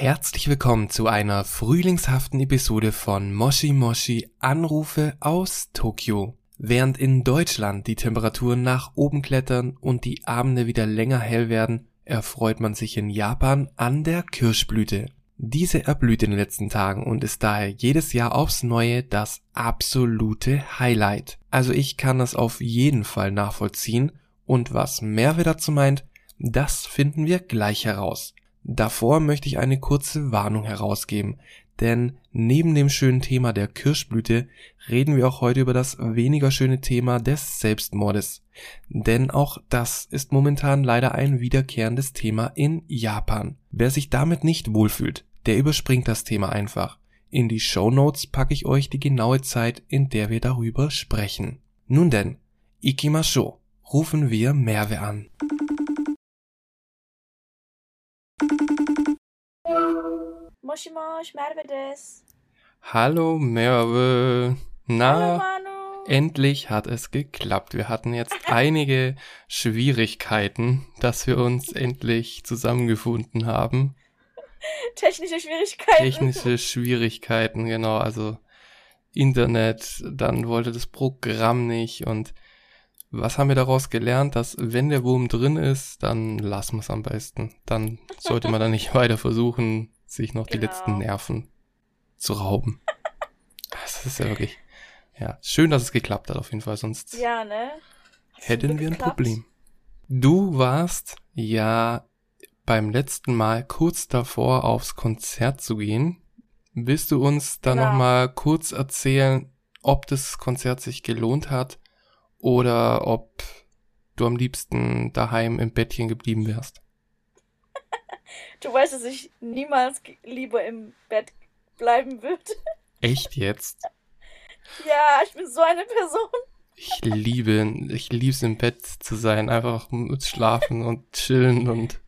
Herzlich willkommen zu einer frühlingshaften Episode von Moshi Moshi Anrufe aus Tokio. Während in Deutschland die Temperaturen nach oben klettern und die Abende wieder länger hell werden, erfreut man sich in Japan an der Kirschblüte. Diese erblüht in den letzten Tagen und ist daher jedes Jahr aufs Neue das absolute Highlight. Also ich kann das auf jeden Fall nachvollziehen und was Merve dazu meint, das finden wir gleich heraus. Davor möchte ich eine kurze Warnung herausgeben, denn neben dem schönen Thema der Kirschblüte reden wir auch heute über das weniger schöne Thema des Selbstmordes. Denn auch das ist momentan leider ein wiederkehrendes Thema in Japan. Wer sich damit nicht wohlfühlt, der überspringt das Thema einfach. In die Show Notes packe ich euch die genaue Zeit, in der wir darüber sprechen. Nun denn, Ikimasho, rufen wir Merve an. Moshi Mosh, Merve des. Hallo Merve. Na, Hallo endlich hat es geklappt. Wir hatten jetzt einige Schwierigkeiten, dass wir uns endlich zusammengefunden haben. Technische Schwierigkeiten. Technische Schwierigkeiten, genau. Also Internet, dann wollte das Programm nicht und was haben wir daraus gelernt, dass wenn der Wurm drin ist, dann lassen wir es am besten. Dann sollte man dann nicht weiter versuchen, sich noch die Genau. letzten Nerven zu rauben. Das ist ja wirklich, ja, schön, dass es geklappt hat auf jeden Fall, sonst Ja, ne? Hätten wir ein geklappt? Problem. Du warst ja beim letzten Mal kurz davor, aufs Konzert zu gehen. Willst du uns da Genau. noch mal kurz erzählen, ob das Konzert sich gelohnt hat oder ob du am liebsten daheim im Bettchen geblieben wärst? Du weißt, dass ich niemals lieber im Bett bleiben würde. Echt jetzt? Ja, ich bin so eine Person. Ich liebe, ich lieb's im Bett zu sein, einfach schlafen und chillen und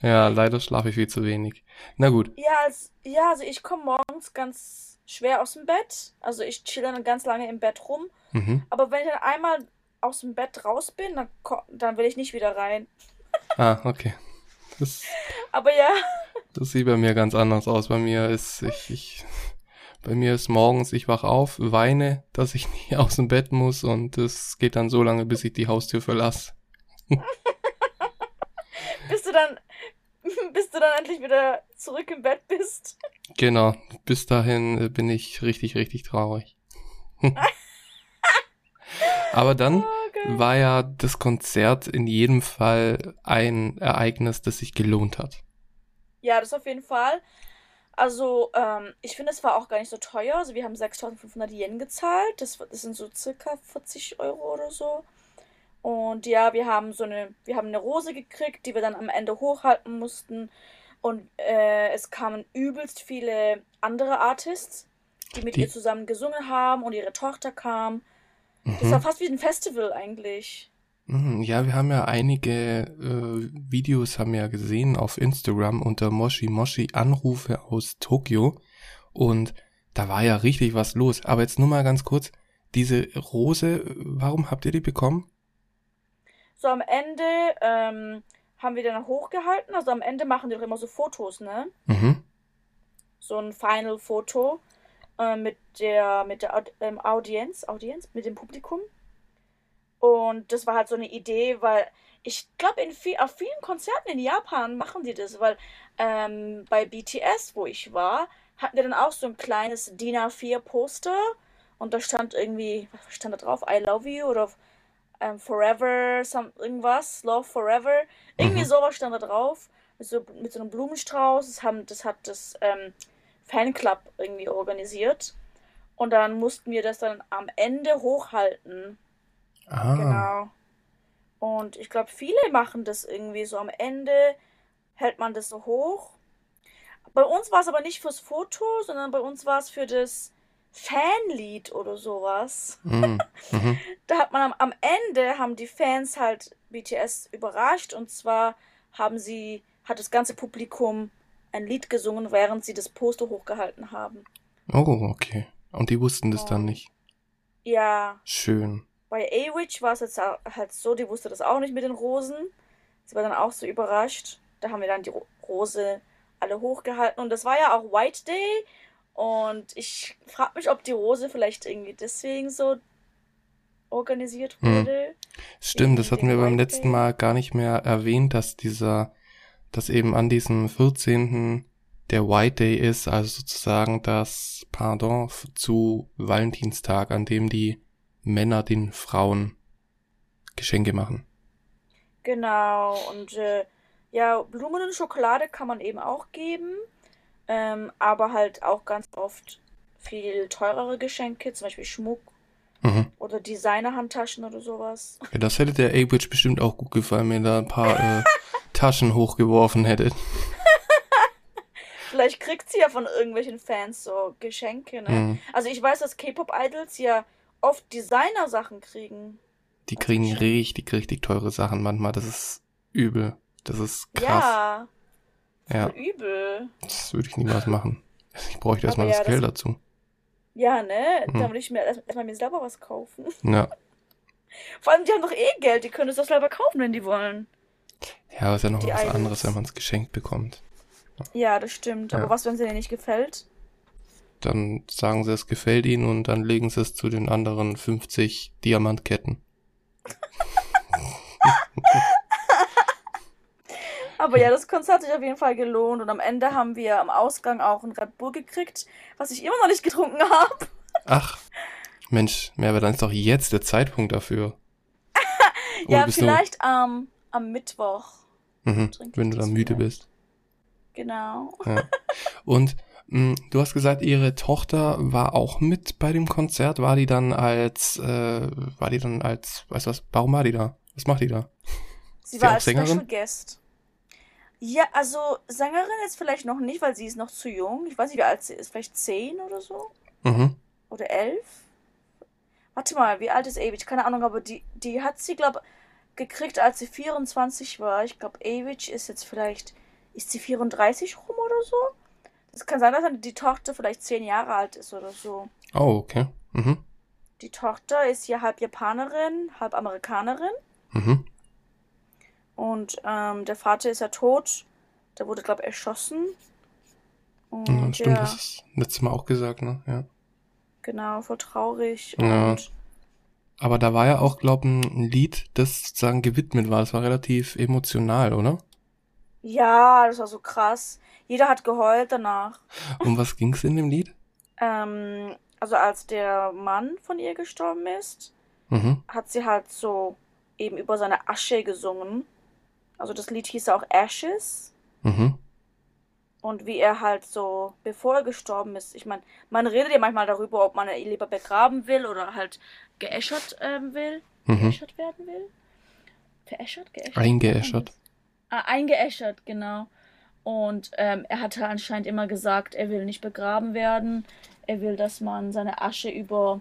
ja, leider schlafe ich viel zu wenig. Na gut. Ja, als, ja also ich komme morgens ganz schwer aus dem Bett. Also ich chill dann ganz lange im Bett rum. Mhm. Aber wenn ich dann einmal aus dem Bett raus bin, dann, dann will ich nicht wieder rein. Ah, okay. Das, Aber ja, das sieht bei mir ganz anders aus. Bei mir ist ich, ich bei mir ist morgens, ich wach auf, weine, dass ich nie aus dem Bett muss und es geht dann so lange, bis ich die Haustür verlasse. bis du dann, bis du dann endlich wieder zurück im Bett bist. Genau, bis dahin äh, bin ich richtig, richtig traurig. Aber dann Oh, war ja das Konzert in jedem Fall ein Ereignis, das sich gelohnt hat. Ja, das auf jeden Fall. Also, ähm, ich finde, es war auch gar nicht so teuer. Also, wir haben 6500 Yen gezahlt. Das, das sind so circa 40 Euro oder so. Und ja, wir haben so eine, wir haben eine Rose gekriegt, die wir dann am Ende hochhalten mussten. Und äh, es kamen übelst viele andere Artists, die mit Die- ihr zusammen gesungen haben und ihre Tochter kam. Das war Mhm. fast wie ein Festival eigentlich. Mhm, Ja, wir haben ja einige äh, Videos haben wir ja gesehen auf Instagram unter Moshi Moshi Anrufe aus Tokio und da war ja richtig was los. Aber jetzt nur mal ganz kurz, diese Rose, warum habt ihr die bekommen? So am Ende ähm, haben wir dann hochgehalten. Also am Ende machen die doch immer so Fotos, ne? Mhm. so ein Final-Foto äh, mit der, mit der ähm, Audienz, Audienz, mit dem Publikum. Und das war halt so eine Idee, weil ich glaube, in viel, auf vielen Konzerten in Japan machen die das, weil ähm, bei BTS, wo ich war, hatten wir dann auch so ein kleines DIN A4-Poster und da stand irgendwie, was stand da drauf? I love you oder ähm, Forever, some, irgendwas, Love Forever. Irgendwie Mhm. sowas stand da drauf. Mit so, mit so einem Blumenstrauß. Das, haben, das hat das ähm, Fanclub irgendwie organisiert. Und dann mussten wir das dann am Ende hochhalten. Ah, Genau. Und ich glaube, viele machen das irgendwie so am Ende, hält man das so hoch. Bei uns war es aber nicht fürs Foto, sondern bei uns war es für das Fanlied oder sowas. mhm. Mhm. Da hat man am, am Ende haben die Fans halt BTS überrascht und zwar haben sie, hat das ganze Publikum ein Lied gesungen, während sie das Poster hochgehalten haben. Oh, okay. Und die wussten das dann Und- nicht. Ja, Schön. bei A-Witch war es jetzt halt so, die wusste das auch nicht mit den Rosen. Sie war dann auch so überrascht. Da haben wir dann die Ro Rose alle hochgehalten. Und das war ja auch White Day. Und ich frage mich, ob die Rose vielleicht irgendwie deswegen so organisiert Hm. wurde. Stimmt, Wegen das hatten wir beim letzten. Mal gar nicht mehr erwähnt, dass dieser, dass eben an diesem 14. der White Day ist, also sozusagen das Pardon zu Valentinstag, an dem die Männer den Frauen Geschenke machen. Genau. Und äh, ja, Blumen und Schokolade kann man eben auch geben. Ähm, aber halt auch ganz oft viel teurere Geschenke, zum Beispiel Schmuck Mhm. oder Designer-Handtaschen oder sowas. Ja, das hätte der A-Witch bestimmt auch gut gefallen, wenn er da ein paar äh, Taschen hochgeworfen hätte. Vielleicht kriegt sie ja von irgendwelchen Fans so Geschenke, ne? Mhm. Also ich weiß, dass K-Pop-Idols ja oft Designer-Sachen kriegen. Die Also kriegen schon. richtig, richtig teure Sachen manchmal. Das ist übel. Das ist krass. Ja, Ja, voll übel. das würde ich niemals machen. Ich bräuchte erstmal ja, das das- Geld dazu. Ja, ne? Mhm. Da würde ich mir erst- erstmal mir selber was kaufen. Ja. Vor allem, die haben doch eh Geld, die können es doch selber kaufen, wenn die wollen. Ja, aber ist ja noch Die was Idols. anderes, wenn man es geschenkt bekommt. Ja, das stimmt. Ja. Aber was, wenn es denen nicht gefällt? Dann sagen sie, es gefällt ihnen und dann legen sie es zu den anderen 50 Diamantketten. Aber ja, das Konzert hat sich auf jeden Fall gelohnt und am Ende haben wir am Ausgang auch ein Red Bull gekriegt, was ich immer noch nicht getrunken habe. Ach, Mensch, Merve, dann ist doch jetzt der Zeitpunkt dafür. Ja, vielleicht ähm, am Mittwoch. Du, mhm, wenn du dann müde vielleicht. bist. Genau. Ja. Und mh, du hast gesagt, ihre Tochter war auch mit bei dem Konzert. War die dann als, äh, war die dann als, weißt du was, warum war die da? Was macht die da? Sie Sie war als Sängerin? Special Guest. Ja, also Sängerin jetzt vielleicht noch nicht, weil sie ist noch zu jung. Ich weiß nicht, wie alt sie ist. Vielleicht zehn oder so? Mhm. Oder elf? Warte mal, wie alt ist Avicii? Keine Ahnung, aber die, die hat sie, glaube gekriegt, als sie 24 war. Ich glaube, Avicii ist jetzt vielleicht, ist sie 34 rum oder so? Es kann sein, dass die Tochter vielleicht zehn Jahre alt ist oder so. Oh, okay. Mhm. Die Tochter ist ja halb Japanerin, halb Amerikanerin. Mhm. Und ähm, der Vater ist ja tot. Der wurde, glaube ich, erschossen. Und Ja, stimmt, ja, das ist letztes Mal auch gesagt, ne? Ja. genau, voll traurig. Ja. Aber da war ja auch, glaub ein Lied, das sozusagen gewidmet war. Das war relativ emotional, oder? ja, das war so krass. Jeder hat geheult danach. Um was ging's in dem Lied? Ähm, also als der Mann von ihr gestorben ist, Mhm. hat sie halt so eben über seine Asche gesungen. Also das Lied hieß auch Ashes. Mhm. Und wie er halt so, bevor er gestorben ist, ich meine, man redet ja manchmal darüber, ob man ihn lieber begraben will oder halt geäschert ähm, will. Mhm. Geäschert werden will. Veräschert? Geäschert? Eingeäschert. Ah, eingeäschert, genau. Und ähm, er hatte anscheinend immer gesagt, er will nicht begraben werden. Er will, dass man seine Asche über,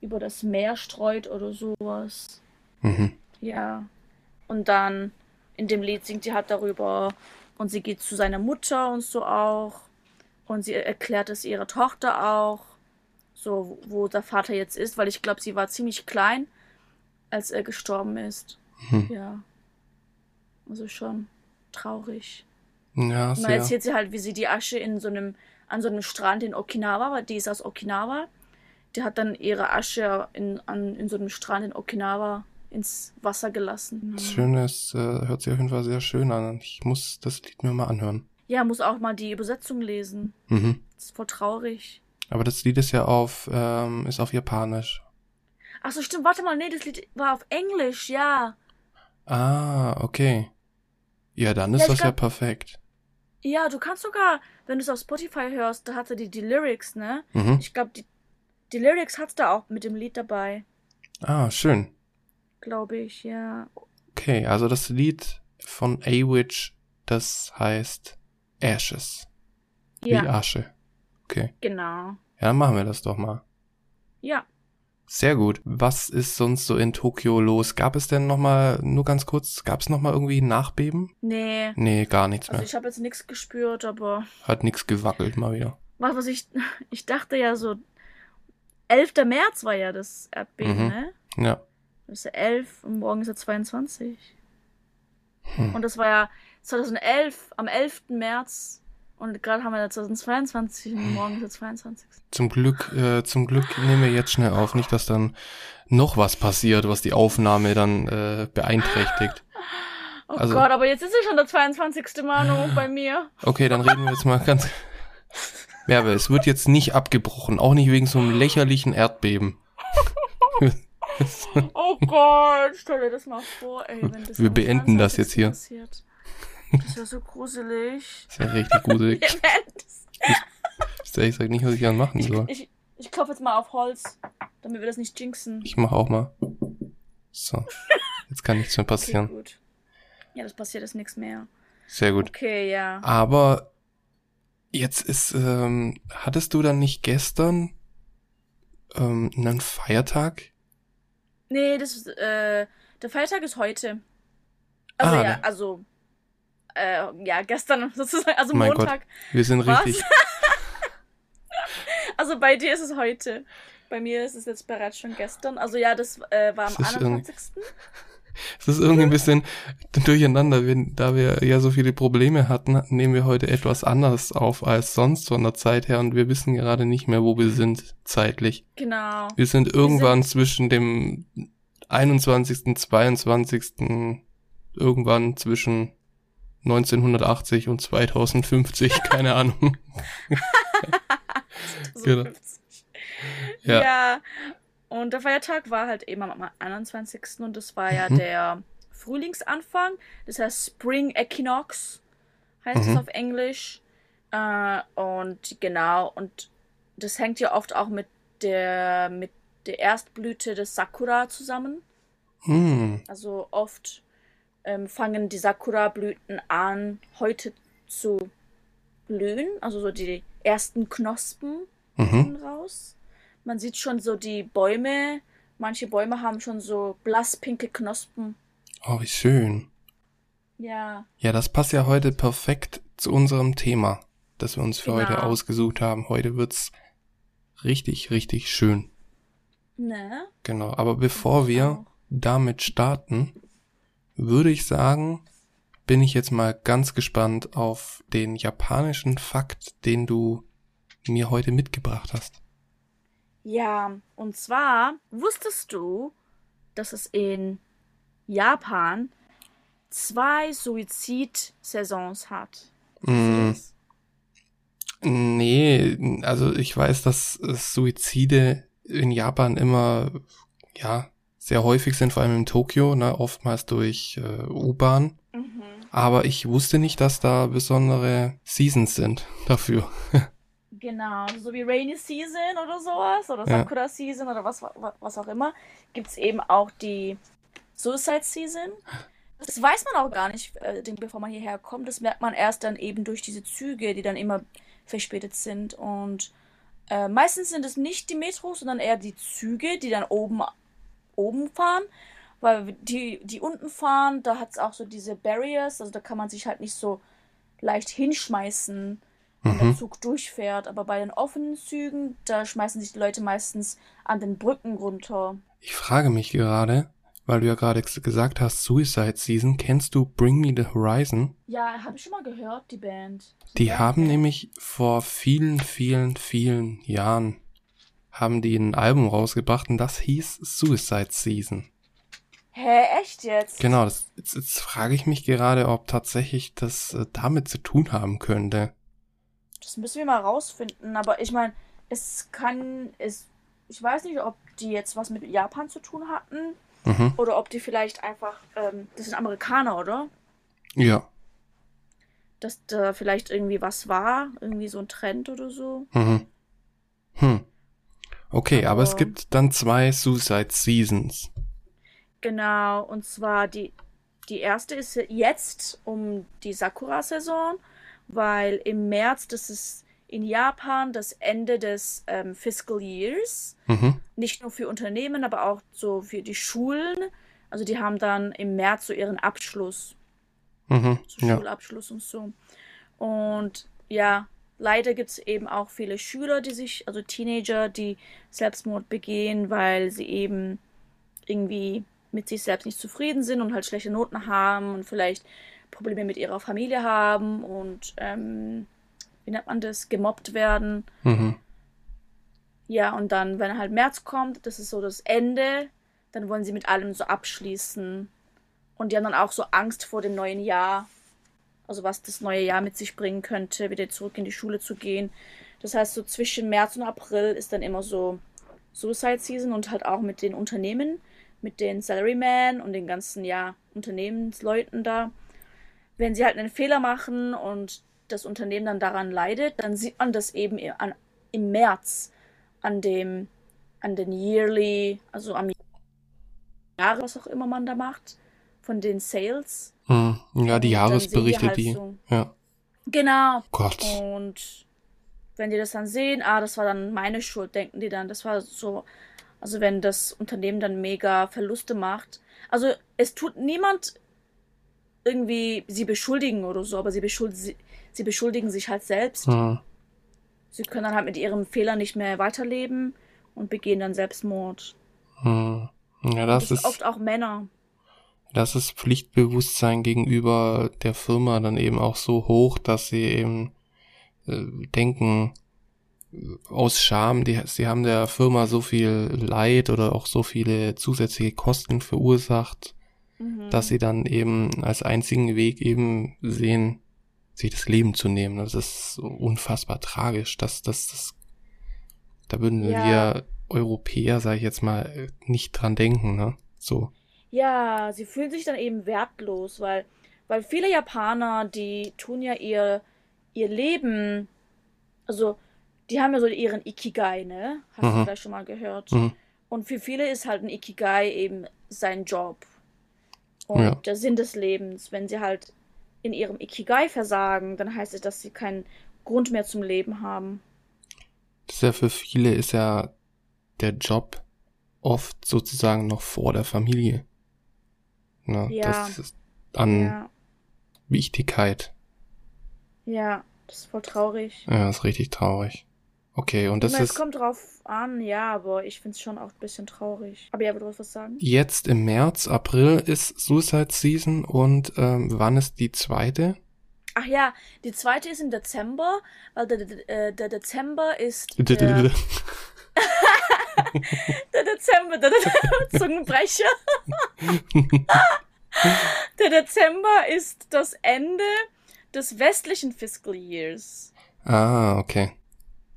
über das Meer streut oder sowas. Mhm. Ja. Und dann in dem Lied singt sie halt darüber und sie geht zu seiner Mutter und so auch. Und sie erklärt es ihrer Tochter auch, so wo der Vater jetzt ist, weil ich glaube, sie war ziemlich klein, als er gestorben ist. Mhm. Ja. Also schon traurig. Ja, Und dann erzählt sie halt, wie sie die Asche in so einem, an so einem Strand in Okinawa, weil die ist aus Okinawa. Die hat dann ihre Asche in, an, in so einem Strand in Okinawa ins Wasser gelassen. Das Schöne ist, äh, hört sich auf jeden Fall sehr schön an. Ich muss das Lied mir mal anhören. Ja, muss auch mal die Übersetzung lesen. Mhm. Das ist voll traurig. Aber das Lied ist ja auf, ähm, ist auf Japanisch. Ach so, stimmt, warte mal, nee, das Lied war auf Englisch, ja. Ah, okay. Ja, dann ist Ja, das ja glaub- perfekt. Ja, du kannst sogar, wenn du es auf Spotify hörst, da hatte die die Lyrics, ne? Mhm. Ich glaube, die, die Lyrics hat's da auch mit dem Lied dabei, Ah, schön. Glaube ich, ja. Okay, also das Lied von A-Witch, das heißt Ashes. Wie Ja, Asche. Okay. genau. Ja, dann machen wir das doch mal. Ja. Sehr gut. Was ist sonst so in Tokio los? Gab es denn noch mal, nur ganz kurz, gab es noch mal irgendwie ein Nachbeben? Nee. Nee, gar nichts Also mehr. ich habe jetzt nichts gespürt, aber Hat nix gewackelt mal wieder. was, was ich, ich dachte ja so, 11. März war ja das Erdbeben, Mhm. ne? Ja. Das ist ja 11 und morgen ist ja 22. Hm. Und das war ja 2011, am 11. März Und gerade haben wir 2022 und morgen ist der 22. Zum Glück, äh, zum Glück nehmen wir jetzt schnell auf, nicht, dass dann noch was passiert, was die Aufnahme dann äh, beeinträchtigt. Oh also, Gott, aber jetzt ist ja schon der 22. Manu bei mir. Okay, dann reden wir jetzt mal ganz. Ja, aber es wird jetzt nicht abgebrochen, auch nicht wegen so einem lächerlichen Erdbeben. oh Gott, stell dir das mal vor, ey, wenn das Wir beenden das jetzt hier. Passiert. Das ist ja so gruselig. Das ist ja richtig gruselig. ich weiß ehrlich gesagt nicht, was ich dann machen soll. Ich, ich, ich klopfe jetzt mal auf Holz, damit wir das nicht jinxen. Ich mache auch mal. So. Jetzt kann nichts mehr passieren. Okay, gut. Ja, das passiert jetzt nichts mehr. Sehr gut. Okay, ja. Aber jetzt ist, ähm, hattest du dann nicht gestern ähm, einen Feiertag? Nee, das ist, äh, der Feiertag ist heute. Also ah, ja, ne? also äh, ja, gestern sozusagen, also mein Montag. Gott, wir sind Was? richtig. also bei dir ist es heute. Bei mir ist es jetzt bereits schon gestern. Also ja, das äh, war am 21. Es ist irgendwie ein bisschen durcheinander, wenn, da wir ja so viele Probleme hatten, nehmen wir heute etwas anders auf als sonst von der Zeit her und wir wissen gerade nicht mehr, wo wir sind zeitlich. Genau. Wir sind irgendwann wir sind zwischen dem 21., 22., irgendwann zwischen 1980 und 2050, keine Ahnung. genau. Ja. ja. Und der Feiertag war halt eben am 21. und das war ja mhm. der Frühlingsanfang. Das heißt Spring Equinox heißt mhm. es auf Englisch. Äh, und genau, und das hängt ja oft auch mit der, mit der Erstblüte des Sakura zusammen. Mhm. Also oft ähm, fangen die Sakura-Blüten an, heute zu blühen. Also so die ersten Knospen mhm. raus. Man sieht schon so die Bäume. Manche Bäume haben schon so blasspinke Knospen. Oh, wie schön. Ja. Ja, das passt ja heute perfekt zu unserem Thema, das wir uns für genau. heute ausgesucht haben. Heute wird's richtig, richtig schön. Ne? Genau, aber bevor wir damit starten, würde ich sagen, bin ich jetzt mal ganz gespannt auf den japanischen Fakt, den du mir heute mitgebracht hast. Ja, und zwar wusstest du, dass es in Japan zwei Suizidsaisons hat? Mm, nee, also ich weiß, dass Suizide in Japan immer, ja, sehr häufig sind, vor allem in Tokio, ne, oftmals durch äh, U-Bahn. Mhm. Aber ich wusste nicht, dass da besondere Seasons sind dafür. Genau, so wie Rainy Season oder sowas, oder Sakura ja. Season oder was, was auch immer, gibt es eben auch die Suicide Season. Das weiß man auch gar nicht, äh, bevor man hierher kommt. Das merkt man erst dann eben durch diese Züge, die dann immer verspätet sind. Und äh, meistens sind es nicht die Metros, sondern eher die Züge, die dann oben oben fahren, weil die, die unten fahren, da hat es auch so diese Barriers, also da kann man sich halt nicht so leicht hinschmeißen, mhm. der Zug durchfährt. Aber bei den offenen Zügen, da schmeißen sich die Leute meistens an den Brücken runter. Ich frage mich gerade, weil du ja gerade gesagt hast, Suicide Season, kennst du Bring Me the Horizon? Ja, habe ich schon mal gehört, die Band. Die, die Band haben nämlich vor vielen, vielen, vielen Jahren haben die ein Album rausgebracht und das hieß Suicide Season. Hä, echt jetzt? Genau, das, jetzt, jetzt frage ich mich gerade, ob tatsächlich das äh, damit zu tun haben könnte. Das müssen wir mal rausfinden, aber ich meine, es kann, es, ich weiß nicht, ob die jetzt was mit Japan zu tun hatten mhm. oder ob die vielleicht einfach, ähm, das sind Amerikaner, oder? Ja. Dass da vielleicht irgendwie was war, irgendwie so ein Trend oder so. Mhm. Hm. Okay, aber, aber es gibt dann zwei Suicide Seasons. Genau, und zwar die, die erste ist jetzt um die Sakura-Saison, weil im März, das ist in Japan das Ende des ähm, Fiscal Years. Mhm. Nicht nur für Unternehmen, aber auch so für die Schulen. Also die haben dann im März so ihren Abschluss. Mhm, so Schulabschluss ja. und so. Und ja, leider gibt es eben auch viele Schüler, die sich, also Teenager, die Selbstmord begehen, weil sie eben irgendwie mit sich selbst nicht zufrieden sind und halt schlechte Noten haben und vielleicht Probleme mit ihrer Familie haben und ähm, wie nennt man das, gemobbt werden. Mhm. Ja, und dann, wenn halt März kommt, das ist so das Ende, dann wollen sie mit allem so abschließen. Und die haben dann auch so Angst vor dem neuen Jahr. Also was das neue Jahr mit sich bringen könnte, wieder zurück in die Schule zu gehen. Das heißt, so zwischen März und April ist dann immer so Suicide Season und halt auch mit den Unternehmen, mit den Salarymen und den ganzen, ja, Unternehmensleuten da. Wenn sie halt einen Fehler machen und das Unternehmen dann daran leidet, dann sieht man das eben an, im März an dem, an den yearly, also am Jahre, was auch immer man da macht, von den Sales. Hm. Ja, die Jahresberichte, halt die. So, ja. Genau. Gott. Und wenn die das dann sehen, ah, das war dann meine Schuld, denken die dann, das war so, also wenn das Unternehmen dann mega Verluste macht. Also es tut niemand irgendwie sie beschuldigen oder so, aber sie, beschuld sie, sie beschuldigen sich halt selbst. Hm. Sie können dann halt mit ihrem Fehler nicht mehr weiterleben und begehen dann Selbstmord. Hm. Ja, das, das ist oft auch Männer. Das ist Pflichtbewusstsein gegenüber der Firma dann eben auch so hoch, dass sie eben äh, denken, aus Scham, die, sie haben der Firma so viel Leid oder auch so viele zusätzliche Kosten verursacht, mhm. dass sie dann eben als einzigen Weg eben sehen, sich das Leben zu nehmen. Das ist unfassbar tragisch. dass das, das, da würden ja. wir Europäer, sage ich jetzt mal, nicht dran denken, ne? So. Ja, sie fühlen sich dann eben wertlos, weil, weil viele Japaner, die tun ja ihr, ihr Leben, also die haben ja so ihren Ikigai, ne? Hast mhm. du vielleicht schon mal gehört? Mhm. Und für viele ist halt ein Ikigai eben sein Job. Und ja. der Sinn des Lebens. Wenn sie halt in ihrem Ikigai versagen, dann heißt es, dass sie keinen Grund mehr zum Leben haben. Das ist ja für viele ist ja der Job oft sozusagen noch vor der Familie. Na, ja. Das ist an ja. Wichtigkeit. Ja, das ist voll traurig. Ja, das ist richtig traurig. Okay, und das meine, ist. Es kommt drauf an, ja, aber ich finde es schon auch ein bisschen traurig. Aber ja, du was sagen? Jetzt im März, April ist Suicide Season und ähm, wann ist die zweite? Ach ja, die zweite ist im Dezember, weil der, der, äh, der Dezember ist. Der, der Dezember, der, der Zungenbrecher. der Dezember ist das Ende des westlichen Fiscal Years. Ah, okay.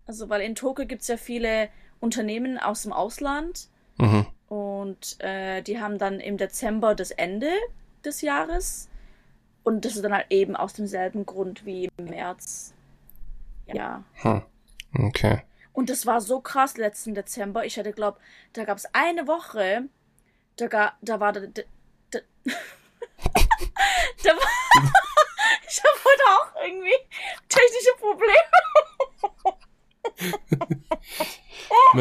Also, weil in Tokio gibt es ja viele Unternehmen aus dem Ausland. Mhm. Und äh, die haben dann im Dezember das Ende des Jahres. Und das ist dann halt eben aus demselben Grund wie im März. Ja. Hm. Okay. Und das war so krass letzten Dezember. Ich hatte glaubt, da gab es eine Woche, da, ga, da war da, da, da, da war, ich habe heute auch irgendwie technische Probleme.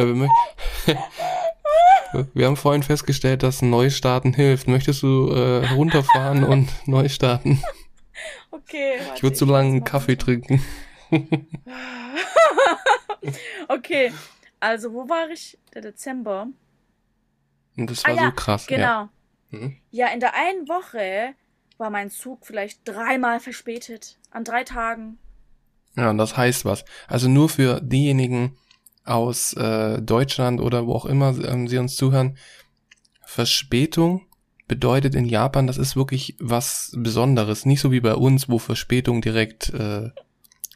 Wir haben vorhin festgestellt, dass Neustarten hilft. Möchtest du äh, runterfahren und neu starten? Okay. ich würde so lange einen Kaffee trinken. okay, also wo war ich? Der Dezember. Und das war ah, so ja, krass. Genau. Ja. Mhm. ja, in der einen Woche war mein Zug vielleicht dreimal verspätet. An drei Tagen. Ja, und das heißt was. Also nur für diejenigen aus äh, Deutschland oder wo auch immer ähm, sie uns zuhören, Verspätung bedeutet in Japan, das ist wirklich was Besonderes. Nicht so wie bei uns, wo Verspätung direkt äh,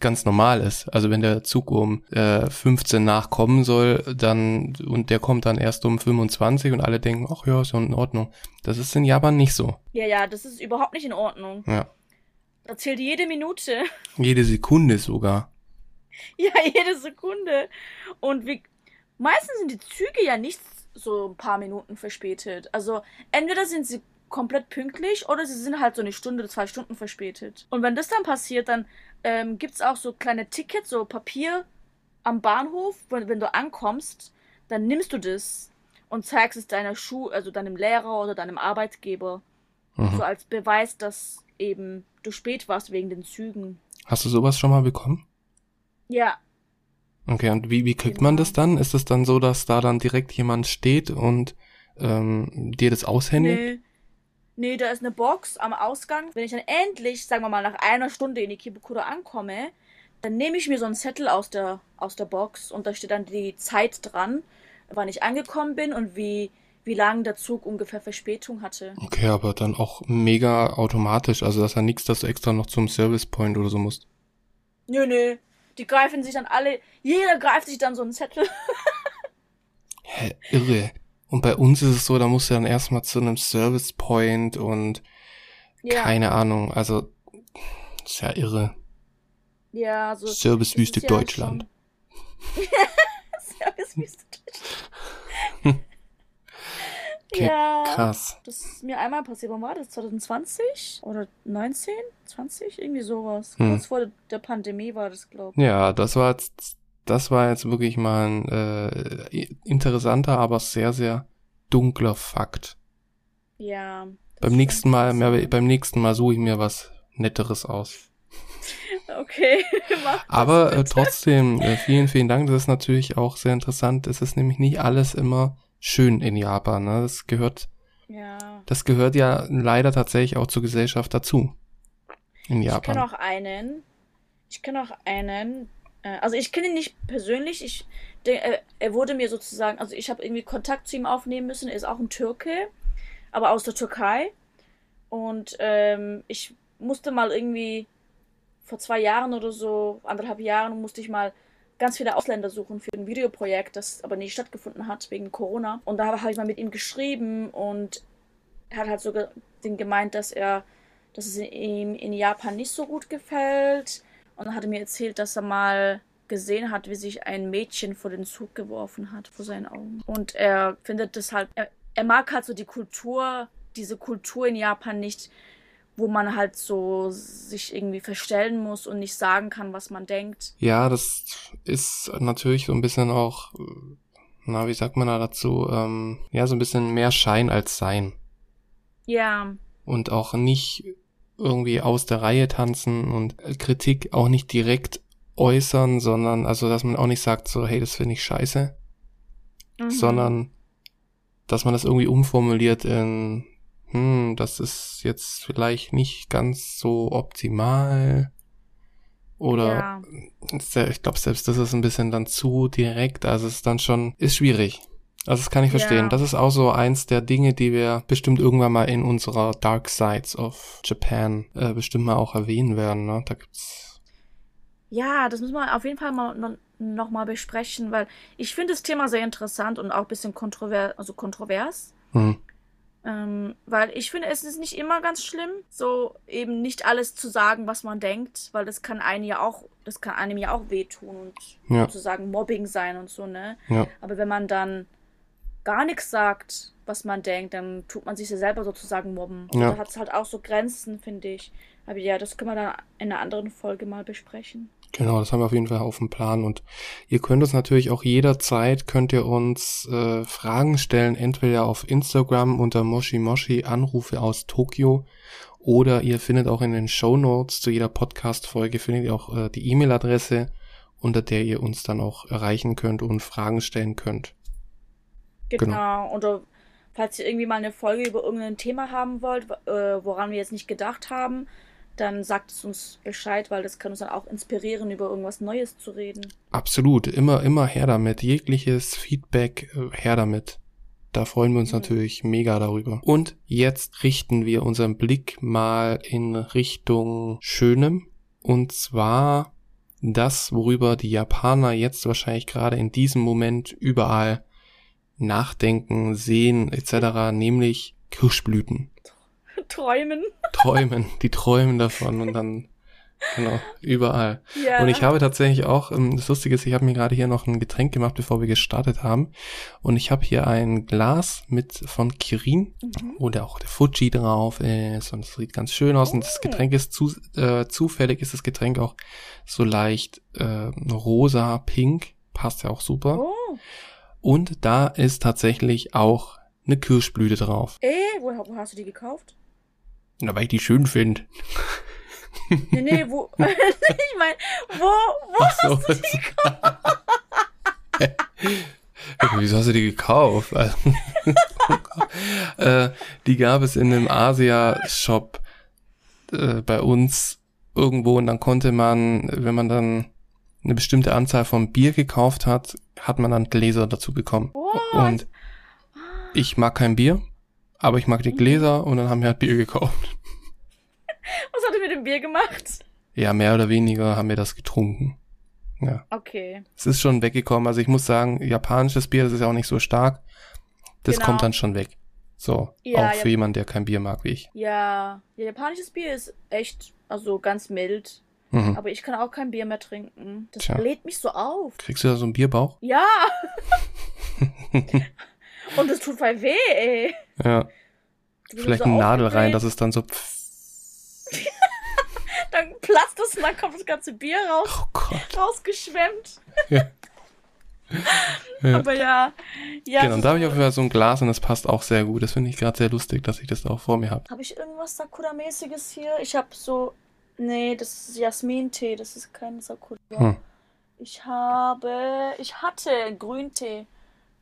ganz normal ist. Also wenn der Zug um äh, 15 nachkommen soll, dann und der kommt dann erst um 25 und alle denken, ach ja, ist ja in Ordnung. Das ist in Japan nicht so. Ja, ja, das ist überhaupt nicht in Ordnung. Ja. Da zählt jede Minute. Jede Sekunde sogar. Ja, jede Sekunde. Und wie, meistens sind die Züge ja nicht so ein paar Minuten verspätet. Also entweder sind sie komplett pünktlich oder sie sind halt so eine Stunde, zwei Stunden verspätet. Und wenn das dann passiert, dann ähm, gibt es auch so kleine Tickets, so Papier am Bahnhof. Wenn, wenn du ankommst, dann nimmst du das und zeigst es deiner Schuh, also deinem Lehrer oder deinem Arbeitgeber. Mhm. So als Beweis, dass eben du spät warst wegen den Zügen. Hast du sowas schon mal bekommen? Ja. Okay, und wie, wie kriegt genau. man das dann? Ist es dann so, dass da dann direkt jemand steht und ähm, dir das aushändigt? Nee. Nee, da ist eine Box am Ausgang. Wenn ich dann endlich, sagen wir mal, nach einer Stunde in Ikebukuro ankomme, dann nehme ich mir so einen Zettel aus der, aus der Box und da steht dann die Zeit dran, wann ich angekommen bin und wie, wie lange der Zug ungefähr Verspätung hatte. Okay, aber dann auch mega automatisch. Also das ist ja nichts, dass du extra noch zum Service Point oder so musst. Nö, nö. Die greifen sich dann alle, jeder greift sich dann so einen Zettel. Hä, irre. Und bei uns ist es so, da musst du dann erstmal zu einem Service Point und ja. keine Ahnung, also ist ja irre. Ja, so. Servicewüste ja Deutschland. Servicewüste Deutschland. Okay, ja, krass. Das ist mir einmal passiert. Wann war das? 2020? Oder 19? 20? Irgendwie sowas. Hm. Kurz vor der Pandemie war das, glaube ich. Ja, das war jetzt, das war jetzt wirklich mal ein äh, interessanter, aber sehr, sehr dunkler Fakt. Ja. Beim nächsten Mal, mehr, beim nächsten Mal suche ich mir was Netteres aus. Okay. Aber äh, trotzdem, äh, vielen, vielen Dank. Das ist natürlich auch sehr interessant. Es ist nämlich nicht alles immer schön in Japan. Ne? Das gehört, ja. das gehört ja leider tatsächlich auch zur Gesellschaft dazu. In Japan. Ich kenne auch einen. Ich kenne auch einen. Äh, also ich kenne ihn nicht persönlich. Ich, der, äh, er wurde mir sozusagen, also ich habe irgendwie Kontakt zu ihm aufnehmen müssen. Er ist auch ein Türke, aber aus der Türkei. Und ähm, ich musste mal irgendwie vor zwei Jahren oder so, anderthalb Jahren, musste ich mal ganz viele Ausländer suchen für ein Videoprojekt, das aber nicht stattgefunden hat wegen Corona. Und da habe ich mal mit ihm geschrieben und er hat halt den gemeint, dass er, dass es ihm in Japan nicht so gut gefällt. Und dann hat er mir erzählt, dass er mal gesehen hat, wie sich ein Mädchen vor den Zug geworfen hat, vor seinen Augen. Und er findet das halt, er, er mag halt so die Kultur, diese Kultur in Japan nicht, wo man halt so sich irgendwie verstellen muss und nicht sagen kann, was man denkt. Ja, das ist natürlich so ein bisschen auch, na, wie sagt man da dazu, ähm, ja, so ein bisschen mehr Schein als Sein. Ja. Und auch nicht irgendwie aus der Reihe tanzen und Kritik auch nicht direkt äußern, sondern also, dass man auch nicht sagt so, hey, das finde ich scheiße, mhm. sondern dass man das irgendwie umformuliert in, hm, das ist jetzt vielleicht nicht ganz so optimal. Oder ja. ich glaube, selbst das ist ein bisschen dann zu direkt. Also es ist dann schon, ist schwierig. Also das kann ich verstehen. Ja. Das ist auch so eins der Dinge, die wir bestimmt irgendwann mal in unserer Dark Sides of Japan äh, bestimmt mal auch erwähnen werden. Ne? Da gibt's. Ja, das müssen wir auf jeden Fall mal noch, noch mal besprechen, weil ich finde das Thema sehr interessant und auch ein bisschen kontrovers, also kontrovers. Hm. Ähm, weil ich finde, es ist nicht immer ganz schlimm, so eben nicht alles zu sagen, was man denkt, weil das kann einem ja auch, das kann einem ja auch wehtun und ja. sozusagen Mobbing sein und so, ne? Ja. Aber wenn man dann gar nichts sagt, was man denkt, dann tut man sich ja selber sozusagen mobben. Und ja. da hat es halt auch so Grenzen, finde ich. Aber ja, das können wir dann in einer anderen Folge mal besprechen. Genau, das haben wir auf jeden Fall auf dem Plan und ihr könnt uns natürlich auch jederzeit, könnt ihr uns äh, Fragen stellen, entweder auf Instagram unter Moshi Moshi Anrufe aus Tokio oder ihr findet auch in den Show Notes zu jeder Podcast-Folge findet ihr auch äh, die E-Mail-Adresse, unter der ihr uns dann auch erreichen könnt und Fragen stellen könnt. Genau, genau. oder falls ihr irgendwie mal eine Folge über irgendein Thema haben wollt, äh, woran wir jetzt nicht gedacht haben, dann sagt es uns Bescheid, weil das kann uns dann auch inspirieren, über irgendwas Neues zu reden. Absolut, immer, immer her damit. Jegliches Feedback, äh, her damit. Da freuen wir uns mhm. natürlich mega darüber. Und jetzt richten wir unseren Blick mal in Richtung Schönem. Und zwar das, worüber die Japaner jetzt wahrscheinlich gerade in diesem Moment überall nachdenken, sehen etc., nämlich Kirschblüten. Träumen. Träumen, die träumen davon und dann Genau, überall. Ja. Und ich habe tatsächlich auch, ähm, das Lustige ist, ich habe mir gerade hier noch ein Getränk gemacht, bevor wir gestartet haben. Und ich habe hier ein Glas mit von Kirin, mhm. wo der auch der Fuji drauf ist. Und es sieht ganz schön aus. Oh. Und das oh. Getränk ist zu, äh, zufällig ist das Getränk auch so leicht äh, rosa, pink. Passt ja auch super. Oh. Und da ist tatsächlich auch eine Kirschblüte drauf. Äh, wo, wo hast du die gekauft? Na, weil ich die schön finde. Nee, nee, wo. ich meine, wo, wo Ach so, hast du die gekauft? Wieso hast du die gekauft? äh, die gab es in einem Asia-Shop äh, bei uns irgendwo und dann konnte man, wenn man dann eine bestimmte Anzahl von Bier gekauft hat, hat man dann Gläser dazu bekommen. What? Und ich mag kein Bier, aber ich mag die Gläser und dann haben wir halt Bier gekauft. Was hat er mit dem Bier gemacht? Ja, mehr oder weniger haben wir das getrunken. Ja. Okay. Es ist schon weggekommen. Also ich muss sagen, japanisches Bier, das ist ja auch nicht so stark. Das Genau. kommt dann schon weg. So, Ja, auch ja. für jemanden, der kein Bier mag wie ich. Ja, ja, japanisches Bier ist echt, also ganz mild. Mhm. Aber ich kann auch kein Bier mehr trinken. Das Tja. bläht mich so auf. Kriegst du da so einen Bierbauch? Ja. Und es tut voll weh, ey. Ja, vielleicht so eine Nadel rein, dass es dann so... Dann platzt es und dann kommt das ganze Bier raus, Oh Gott. rausgeschwemmt. Ja. Ja. Aber ja. Ja, Genau, und da habe ich auf jeden Fall so ein Glas und das passt auch sehr gut. Das finde ich gerade sehr lustig, dass ich das auch vor mir habe. Habe ich irgendwas Sakura-mäßiges hier? Ich habe so. Nee, das ist Jasmin-Tee, das ist kein Sakura. Hm. Ich habe. Ich hatte Grüntee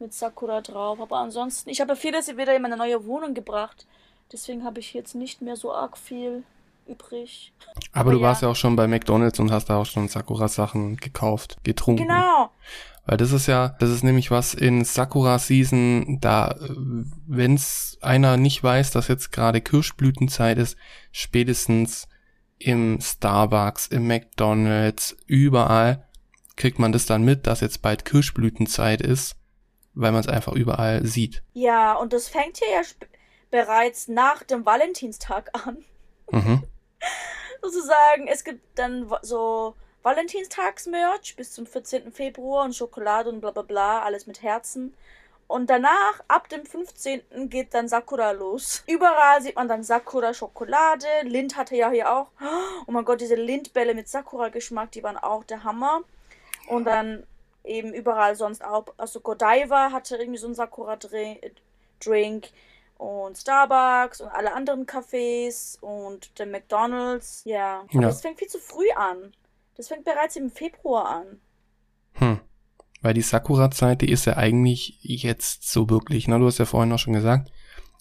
mit Sakura drauf, aber ansonsten. Ich habe vieles wieder in meine neue Wohnung gebracht. Deswegen habe ich jetzt nicht mehr so arg viel übrig. Aber Oh du ja. warst ja auch schon bei McDonalds und hast da auch schon Sakura-Sachen gekauft, getrunken. Genau. Weil das ist ja, das ist nämlich was in Sakura Season, da, wenn's einer nicht weiß, dass jetzt gerade Kirschblütenzeit ist, spätestens im Starbucks, im McDonalds, überall kriegt man das dann mit, dass jetzt bald Kirschblütenzeit ist, weil man es einfach überall sieht. Ja, und das fängt hier ja bereits nach dem Valentinstag an. Mhm. sozusagen, es gibt dann so Valentinstags-Merch bis zum 14. Februar und Schokolade und bla bla bla, alles mit Herzen. Und danach, ab dem 15. geht dann Sakura los. Überall sieht man dann Sakura-Schokolade. Lind hatte ja hier auch. Oh mein Gott, diese Lindbälle mit Sakura-Geschmack, die waren auch der Hammer. Und dann eben überall sonst auch. Also Godiva hatte irgendwie so einen Sakura-Drink und Starbucks und alle anderen Cafés und der McDonald's. Ja, aber Ja. das fängt viel zu früh an. Das fängt bereits im Februar an. Hm. Weil die Sakura-Zeit, die ist ja eigentlich jetzt so wirklich, ne? Du hast ja vorhin auch schon gesagt,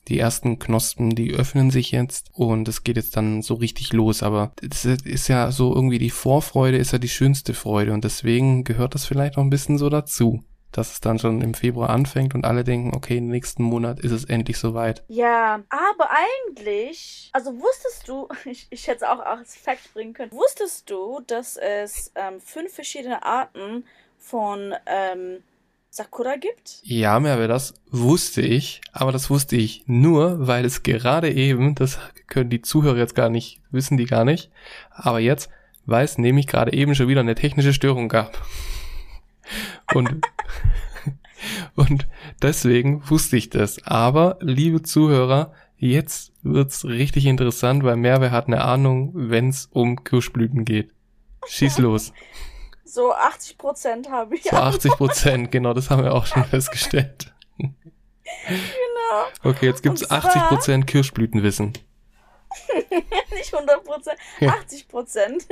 die ersten Knospen, die öffnen sich jetzt und es geht jetzt dann so richtig los. Aber das ist ja so irgendwie die Vorfreude ist ja die schönste Freude und deswegen gehört das vielleicht auch ein bisschen so dazu, dass es dann schon im Februar anfängt und alle denken, okay, nächsten Monat ist es endlich soweit. Ja, aber eigentlich, also wusstest du, ich, ich hätte es auch als Fact bringen können, wusstest du, dass es ähm, fünf verschiedene Arten von ähm, Sakura gibt? Ja, Merve, das wusste ich, aber das wusste ich nur, weil es gerade eben, das können die Zuhörer jetzt gar nicht, wissen die gar nicht, aber jetzt, weil es nämlich gerade eben schon wieder eine technische Störung gab. Und, und deswegen wusste ich das. Aber, liebe Zuhörer, jetzt wird's richtig interessant, weil Merve hat eine Ahnung, wenn's um Kirschblüten geht. Schieß los. So 80% habe ich. So 80 Prozent, genau, das haben wir auch schon festgestellt. Genau. Okay, jetzt gibt's Und zwar- 80 Prozent Kirschblütenwissen. Nicht 100 Prozent, Ja. 80 Prozent.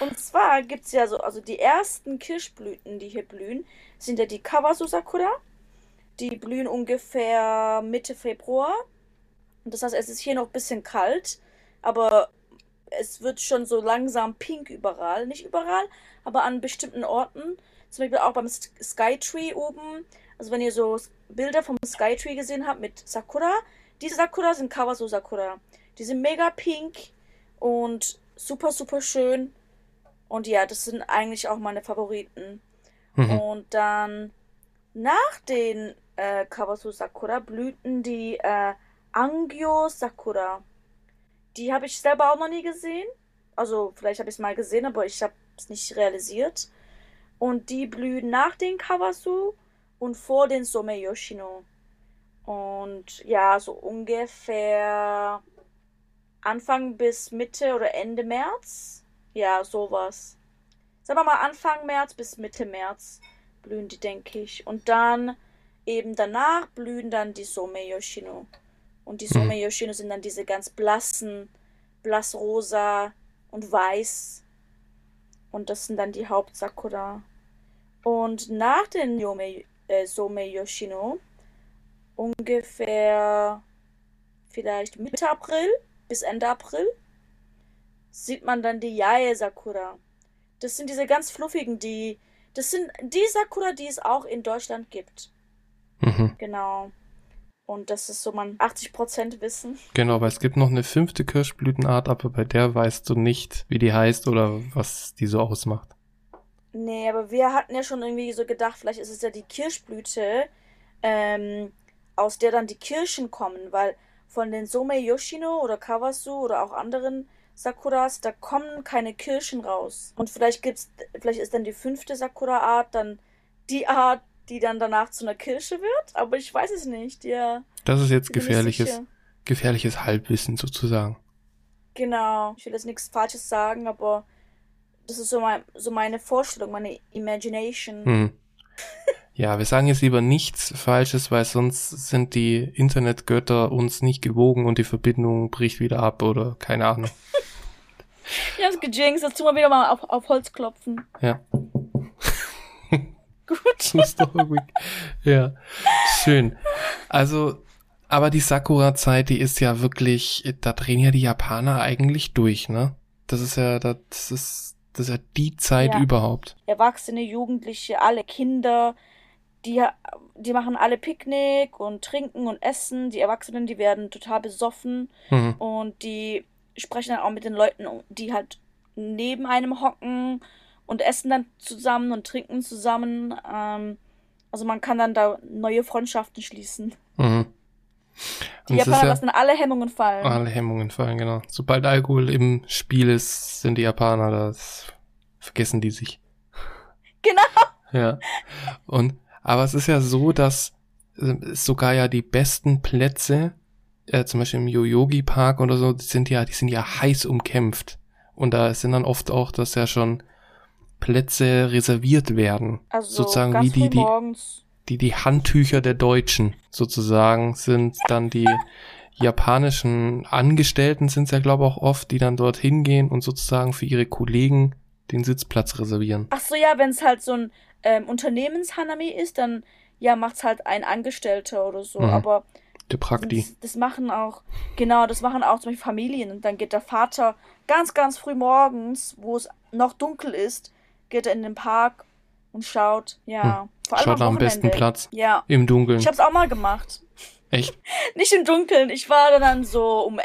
Und zwar gibt es ja so, also die ersten Kirschblüten, die hier blühen, sind ja die Kawasu Sakura. Die blühen ungefähr Mitte Februar. Und das heißt, es ist hier noch ein bisschen kalt, aber es wird schon so langsam pink überall. Nicht überall, aber an bestimmten Orten. Zum Beispiel auch beim Skytree oben. Also wenn ihr so Bilder vom Skytree gesehen habt mit Sakura, diese Sakura sind Kawasu Sakura. Die sind mega pink und super, super schön. Und ja, das sind eigentlich auch meine Favoriten. Mhm. Und dann nach den äh, Kawasu Sakura blühten die äh, Angyo Sakura. Die habe ich selber auch noch nie gesehen. Also vielleicht habe ich es mal gesehen, aber ich habe es nicht realisiert. Und die blühen nach den Kawasu und vor den Some Yoshino. Und ja, so ungefähr Anfang bis Mitte oder Ende März. Ja, sowas. Sagen wir mal Anfang März bis Mitte März blühen die, denke ich. Und dann eben danach blühen dann die Some Yoshino. Und die Mhm. Some Yoshino sind dann diese ganz blassen, blassrosa und weiß. Und das sind dann die Hauptsakura. Und nach den Yome, äh, Some Yoshino, ungefähr vielleicht Mitte April bis Ende April, sieht man dann die Yae Sakura. Das sind diese ganz fluffigen, die. Das sind die Sakura, die es auch in Deutschland gibt. Mhm. Genau. Und das ist so man 80% Wissen. Genau, aber es gibt noch eine fünfte Kirschblütenart, aber bei der weißt du nicht, wie die heißt oder was die so ausmacht. Nee, aber wir hatten ja schon irgendwie so gedacht, vielleicht ist es ja die Kirschblüte, ähm, aus der dann die Kirschen kommen, weil von den Somei Yoshino oder Kawasu oder auch anderen Sakuras, da kommen keine Kirschen raus. Und vielleicht gibt's, vielleicht ist dann die fünfte Sakura-Art dann die Art, die dann danach zu einer Kirsche wird, aber ich weiß es nicht, ja. Das ist jetzt gefährliches, gefährliches Halbwissen sozusagen. Genau. Ich will jetzt nichts Falsches sagen, aber das ist so, mein, so meine Vorstellung, meine Imagination. Hm. Ja, wir sagen jetzt lieber nichts Falsches, weil sonst sind die Internetgötter uns nicht gewogen und die Verbindung bricht wieder ab oder keine Ahnung. Ich hab's gejinxt, jetzt tun wir wieder mal auf, auf Holz klopfen. Ja. Gut. Das ist doch irgendwie. Ja, schön. Also, aber die Sakura-Zeit, die ist ja wirklich, da drehen ja die Japaner eigentlich durch, ne? Das ist ja, das ist, das ist ja die Zeit Ja. überhaupt. Erwachsene, Jugendliche, alle Kinder, die, die machen alle Picknick und trinken und essen. Die Erwachsenen, die werden total besoffen Mhm. und die sprechen dann auch mit den Leuten, die halt neben einem hocken und essen dann zusammen und trinken zusammen. Ähm, also man kann dann da neue Freundschaften schließen. Mhm. Die Japaner ja, lassen alle Hemmungen fallen. alle Hemmungen fallen, genau. Sobald Alkohol im Spiel ist, sind die Japaner, das vergessen die sich. Genau. Ja. Und, aber es ist ja so, dass äh, sogar ja die besten Plätze, äh, zum Beispiel im Yoyogi Park oder so, die sind ja, die sind ja heiß umkämpft. Und da sind dann oft auch, dass ja schon Plätze reserviert werden. Also sozusagen wie die, die, die, die Handtücher der Deutschen sozusagen sind dann die japanischen Angestellten sind ja, glaube ich, auch oft, die dann dort hingehen und sozusagen für ihre Kollegen den Sitzplatz reservieren. Ach so, ja, wenn es halt so ein ähm, Unternehmenshanami ist, dann ja, macht's halt ein Angestellter oder so. Mhm. Aber Der Prakti. das, das machen auch, genau, das machen auch zum Beispiel Familien. Und dann geht der Vater ganz, ganz früh morgens, wo es noch dunkel ist, geht er in den Park und schaut, ja. Vor allem Hm. Schaut nach am besten. Platz. Ja. Im Dunkeln. Ich hab's auch mal gemacht. Echt? Nicht im Dunkeln. Ich war dann so um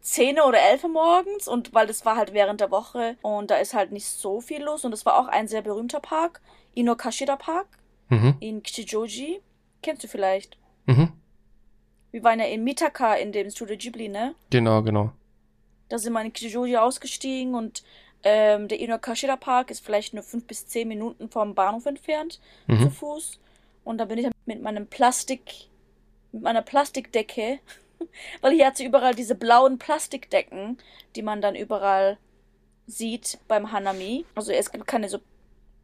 10 oder 11 Uhr morgens und weil das war halt während der Woche und da ist halt nicht so viel los und das war auch ein sehr berühmter Park, Inokashira Park Mhm. in Kichijoji. Kennst du vielleicht? Mhm. Wir waren ja in Mitaka in dem Studio Ghibli, ne? Genau, genau. Da sind wir in Kichijoji ausgestiegen und ähm, der Inokashira Park ist vielleicht nur 5 bis 10 Minuten vom Bahnhof entfernt zu Mhm. Fuß. Und da bin ich dann mit meinem Plastik, mit meiner Plastikdecke, weil hier hat sie überall diese blauen Plastikdecken, die man dann überall sieht beim Hanami. Also es gibt keine so.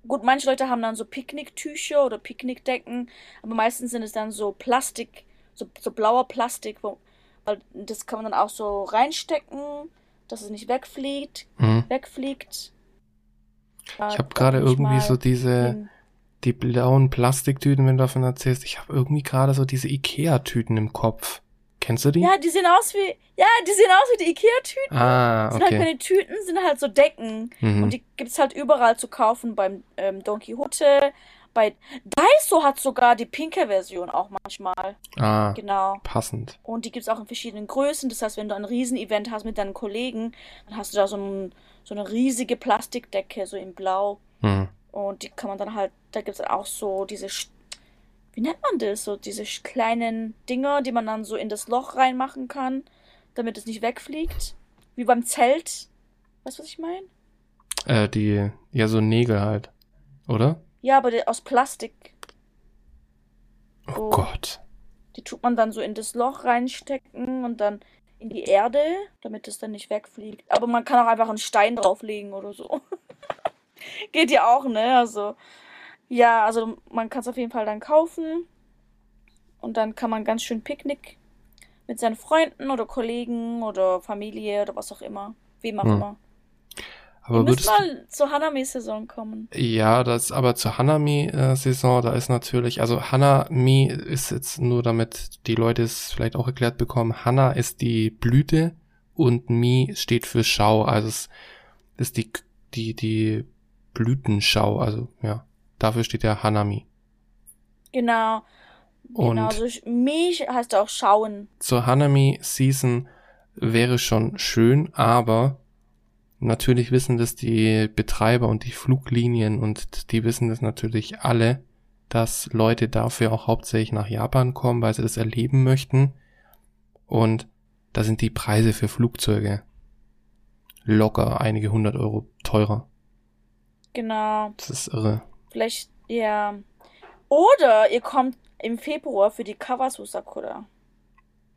Gut, manche Leute haben dann so Picknicktücher oder Picknickdecken, aber meistens sind es dann so Plastik, so, so blauer Plastik, wo, weil das kann man dann auch so reinstecken, dass es nicht wegfliegt, Mhm. wegfliegt. Äh, Ich habe gerade irgendwie so diese, die blauen Plastiktüten, wenn du davon erzählst. Ich habe irgendwie gerade so diese Ikea-Tüten im Kopf. Kennst du die? Ja, die sehen aus wie. Ja, die sehen aus wie die Ikea-Tüten. Ah, Sind halt okay. keine Tüten, sind halt so Decken. Mhm. Und die gibt's halt überall zu kaufen beim ähm, Don Quixote. Bei Daiso hat sogar die pinke Version auch manchmal. Ah, Genau. passend. Und die gibt's auch in verschiedenen Größen. Das heißt, wenn du ein Riesenevent hast mit deinen Kollegen, dann hast du da so, ein, so eine riesige Plastikdecke, so in Blau. Mhm. Und die kann man dann halt, da gibt's auch so diese, wie nennt man das? So diese kleinen Dinger, die man dann so in das Loch reinmachen kann, damit es nicht wegfliegt. Wie beim Zelt. Weißt du, was ich meine? Äh, die, ja, so Nägel halt. Oder? Ja, aber die, aus Plastik. Oh So. Gott. Die tut man dann so in das Loch reinstecken und dann in die Erde, damit es dann nicht wegfliegt. Aber man kann auch einfach einen Stein drauflegen oder so. Geht ja auch, ne? Also, ja, also man kann es auf jeden Fall dann kaufen. Und dann kann man ganz schön Picknick mit seinen Freunden oder Kollegen oder Familie oder was auch immer. Wem auch Hm. immer. Aber müsst würdest mal zur Hanami-Saison kommen. Ja, das aber zur Hanami-Saison, da ist natürlich, also Hanami ist jetzt nur damit die Leute es vielleicht auch erklärt bekommen, Hana ist die Blüte und Mi steht für Schau. Also es ist die, die, die Blütenschau. Also ja, dafür steht ja Hanami. Genau. Und genau, also Mi heißt auch schauen. zur Hanami Season wäre schon schön, aber natürlich wissen das die Betreiber und die Fluglinien und die wissen das natürlich alle, dass Leute dafür auch hauptsächlich nach Japan kommen, weil sie das erleben möchten. Und da sind die Preise für Flugzeuge locker einige hundert Euro teurer. Genau. Das ist irre. Vielleicht, ja. Oder ihr kommt im Februar für die Kawasu Sakura.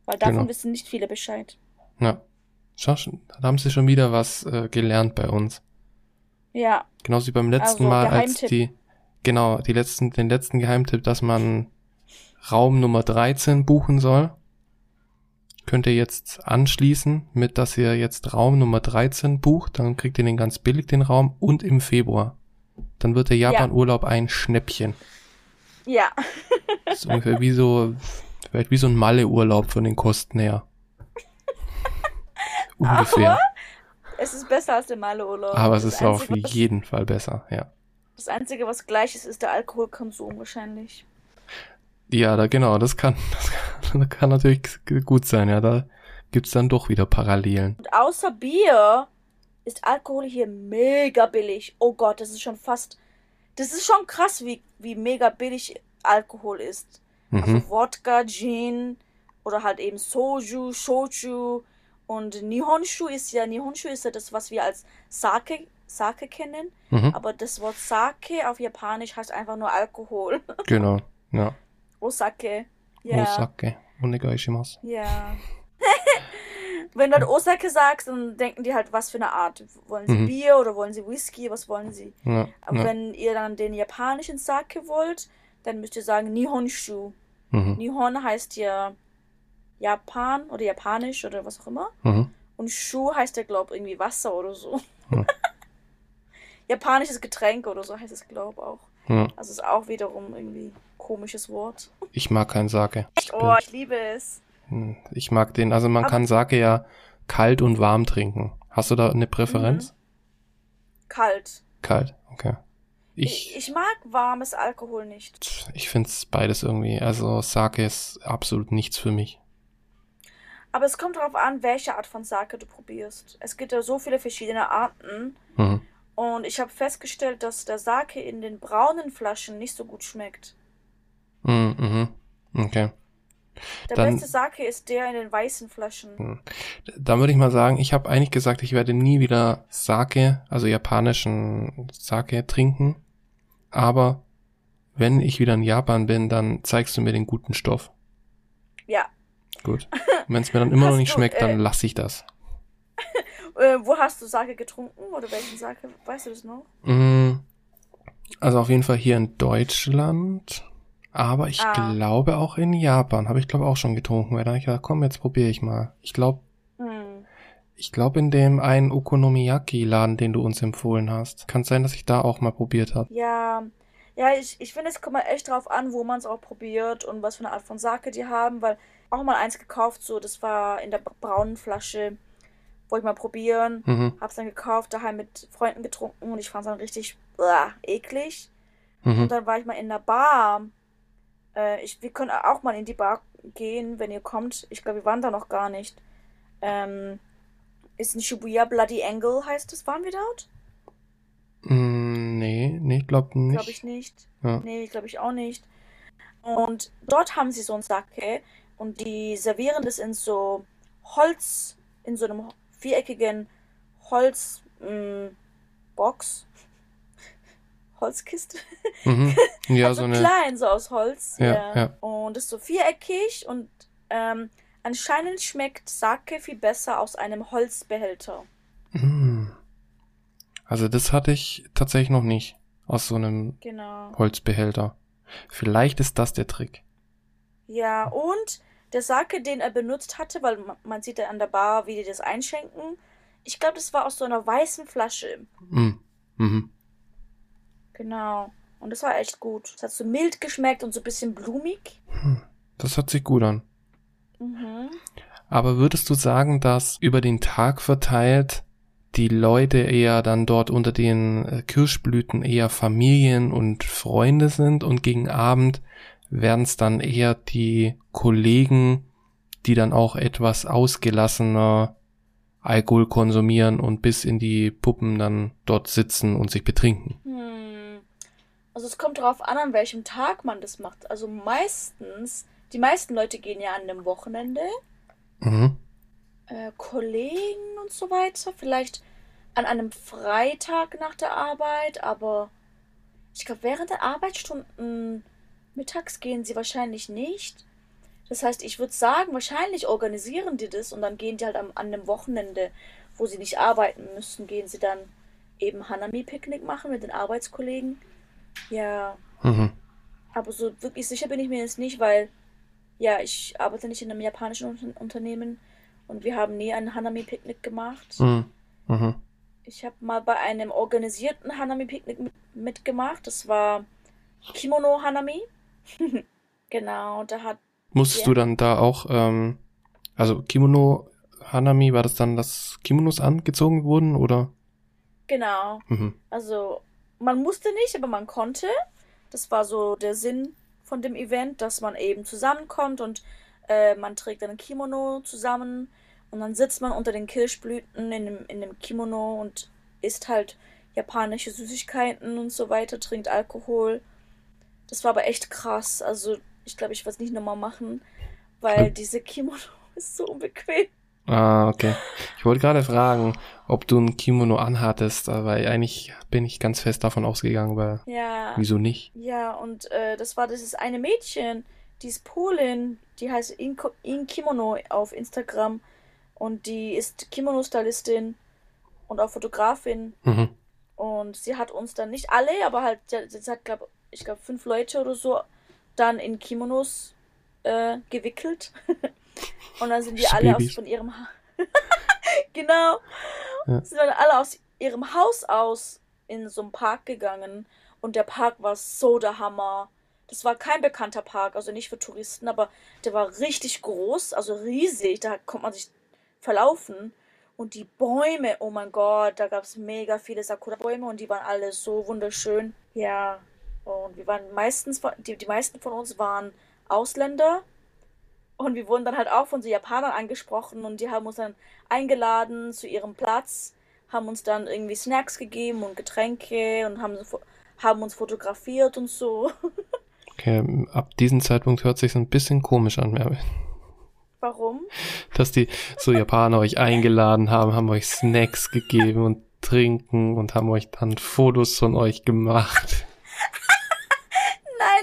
Weil davon Genau. wissen nicht viele Bescheid. Ja. Schon, da haben sie schon wieder was äh, gelernt bei uns. Ja, Genauso wie beim letzten Also, Mal, als Geheimtipp. die, genau, die letzten, den letzten Geheimtipp, dass man Raum Nummer 13 buchen soll. Könnt ihr jetzt anschließen mit, dass ihr jetzt Raum Nummer 13 bucht, dann kriegt ihr den ganz billig, den Raum, und im Februar. Dann wird der Japan-Urlaub ein Schnäppchen. ja. Das ist ungefähr wie so, vielleicht wie so ein Malle-Urlaub von den Kosten her. Ungefähr. Es ist besser als der Male-Urlaub. Aber es Das ist auf Einzige, was- jeden Fall besser, ja. Das Einzige, was gleich ist, ist der Alkoholkonsum wahrscheinlich. Ja, da genau, das kann, das kann, kann natürlich gut sein, ja, da gibt's dann doch wieder Parallelen. Und außer Bier ist Alkohol hier mega billig. Oh Gott, das ist schon fast. Das ist schon krass, wie, wie mega billig Alkohol ist. Mhm. Also Wodka, Gin oder halt eben Soju, Shochu und Nihonshu ist ja Nihonshu ist ja das, was wir als Sake Sake kennen, Mhm. aber das Wort Sake auf Japanisch heißt einfach nur Alkohol. Genau, ja. Osake. Ja. Osake. Onegaishimasu. Ja. Wenn du halt Osake sagst, dann denken die halt, was für eine Art. Wollen sie Mhm. Bier oder wollen sie Whisky? Was wollen sie? Ja, Aber ja. wenn ihr dann den japanischen Sake wollt, dann müsst ihr sagen Nihonshu. Mhm. Nihon heißt ja Japan oder Japanisch oder was auch immer. Mhm. Und Shu heißt ja, glaube irgendwie Wasser oder so. Hm. Japanisches Getränk oder so heißt es, glaube auch. Ja. Also ist auch wiederum irgendwie komisches Wort. Ich mag kein Sake. Ich, Oh, ich liebe es. Hm, ich mag den, also man Aber- kann Sake ja kalt und warm trinken. Hast du da eine Präferenz? Kalt. Kalt, okay. Ich, Ich, ich mag warmes Alkohol nicht. ich find's beides irgendwie, also Sake ist absolut nichts für mich. Aber es kommt darauf an, welche Art von Sake du probierst. Es gibt ja so viele verschiedene Arten. Mhm. Und ich habe festgestellt, dass der Sake in den braunen Flaschen nicht so gut schmeckt. Mhm, mhm. Okay. Der Dann- beste Sake ist der in den weißen Flaschen. Dann würde ich mal sagen, ich habe eigentlich gesagt, ich werde nie wieder Sake, also japanischen Sake trinken. Aber wenn ich wieder in Japan bin, dann zeigst du mir den guten Stoff. Ja. Gut. Wenn es mir dann immer noch nicht du, schmeckt, äh, dann lasse ich das. Äh, wo hast du Sake getrunken? Oder welchen Sake? Weißt du das noch? Mm, Also auf jeden Fall hier in Deutschland. Aber ich Ah. glaube auch in Japan. Habe ich glaube auch schon getrunken. Weil dann ich gedacht, komm, jetzt probiere ich mal. Ich glaube, Hm. ich glaube in dem einen Okonomiyaki-Laden, den du uns empfohlen hast. Kann sein, dass ich da auch mal probiert habe. Ja. Ja, ich, ich finde, es kommt mal echt drauf an, wo man es auch probiert und was für eine Art von Sake die haben, weil auch mal eins gekauft, so, das war in der braunen Flasche. Wollte ich mal probieren. Mhm. Hab's dann gekauft, daheim mit Freunden getrunken und ich fand's dann richtig uah, eklig. Mhm. Und dann war ich mal in der Bar. Äh, ich, wir können auch mal in die Bar gehen, wenn ihr kommt. Ich glaube, wir waren da noch gar nicht. Ähm, ist in Shibuya Bloody Angle, heißt es. Waren wir dort? Mm, nee, nee, ich glaube nicht. Glaube ich nicht. Ja. Nee, glaube ich auch nicht. Und dort haben sie so ein Sake und die servieren das in so Holz, in so einem viereckigen Holz mm, Box. Holzkiste. Mhm. Ja, also so eine. klein, so aus Holz. Ja, ja. Und ist so viereckig und ähm, anscheinend schmeckt Sake viel besser aus einem Holzbehälter. Mm. Also das hatte ich tatsächlich noch nicht. Aus so einem Genau. Holzbehälter. Vielleicht ist das der Trick. Ja, und der Sake, den er benutzt hatte, weil ma- man sieht ja an der Bar, wie die das einschenken. Ich glaube, das war aus so einer weißen Flasche. Mm. Mhm. Genau. Und das war echt gut. Es hat so mild geschmeckt und so ein bisschen blumig. Das hört sich gut an. Mhm. Aber würdest du sagen, dass über den Tag verteilt die Leute eher dann dort unter den äh, Kirschblüten eher Familien und Freunde sind und gegen Abend werden es dann eher die Kollegen, die dann auch etwas ausgelassener Alkohol konsumieren und bis in die Puppen dann dort sitzen und sich betrinken. Hm. Also es kommt darauf an, an welchem Tag man das macht. Also meistens, die meisten Leute gehen ja an dem Wochenende. Mhm. Äh, Kollegen und so weiter. Vielleicht an einem Freitag nach der Arbeit, aber ich glaube, während der Arbeitsstunden mittags gehen sie wahrscheinlich nicht. Das heißt, ich würde sagen, wahrscheinlich organisieren die das und dann gehen die halt am, an dem Wochenende, wo sie nicht arbeiten müssen, gehen sie dann eben Hanami-Picknick machen mit den Arbeitskollegen. Ja. Mhm. Aber so wirklich sicher bin ich mir jetzt nicht, weil ja, ich arbeite nicht in einem japanischen Unternehmen und wir haben nie ein Hanami-Picknick gemacht. Mhm. Mhm. Ich habe mal bei einem organisierten Hanami-Picknick mit, mitgemacht. Das war Kimono Hanami. genau, da hat Musstest Ja. du dann da auch, ähm, also Kimono Hanami, war das dann, dass Kimonos angezogen wurden oder? Genau. Mhm. Also, man musste nicht, aber man konnte. Das war so der Sinn von dem Event, dass man eben zusammenkommt und äh, man trägt dann ein Kimono zusammen und dann sitzt man unter den Kirschblüten in dem, in dem Kimono und isst halt japanische Süßigkeiten und so weiter, trinkt Alkohol. Das war aber echt krass. Also, ich glaube, ich werde es nicht nochmal machen, weil diese Kimono ist so unbequem. Ah, okay. Ich wollte gerade fragen, ob du ein Kimono anhattest, aber eigentlich bin ich ganz fest davon ausgegangen, weil Ja. wieso nicht? Ja, und äh, das war dieses eine Mädchen, die ist Polin, die heißt Inko In Kimono auf Instagram und die ist Kimono-Stylistin und auch Fotografin Mhm. und sie hat uns dann nicht alle, aber halt, sie, hat, glaub, ich glaube, fünf Leute oder so dann in Kimonos äh, gewickelt und dann sind die alle aus, von ihrem ha genau, Ja. sind dann alle aus ihrem Haus aus in so einen Park gegangen und der Park war so der Hammer. Das war kein bekannter Park, also nicht für Touristen, aber der war richtig groß, also riesig, da konnte man sich verlaufen. Und die Bäume, oh mein Gott, da gab es mega viele Sakura-Bäume und die waren alle so wunderschön. Ja, und wir waren meistens, die, die meisten von uns waren Ausländer. Und wir wurden dann halt auch von so Japanern angesprochen und die haben uns dann eingeladen zu ihrem Platz, haben uns dann irgendwie Snacks gegeben und Getränke und haben, so haben uns fotografiert und so. Okay, ab diesem Zeitpunkt hört sich ein bisschen komisch an, Merve. Warum? Dass die so Japaner euch eingeladen haben, haben euch Snacks gegeben und trinken und haben euch dann Fotos von euch gemacht.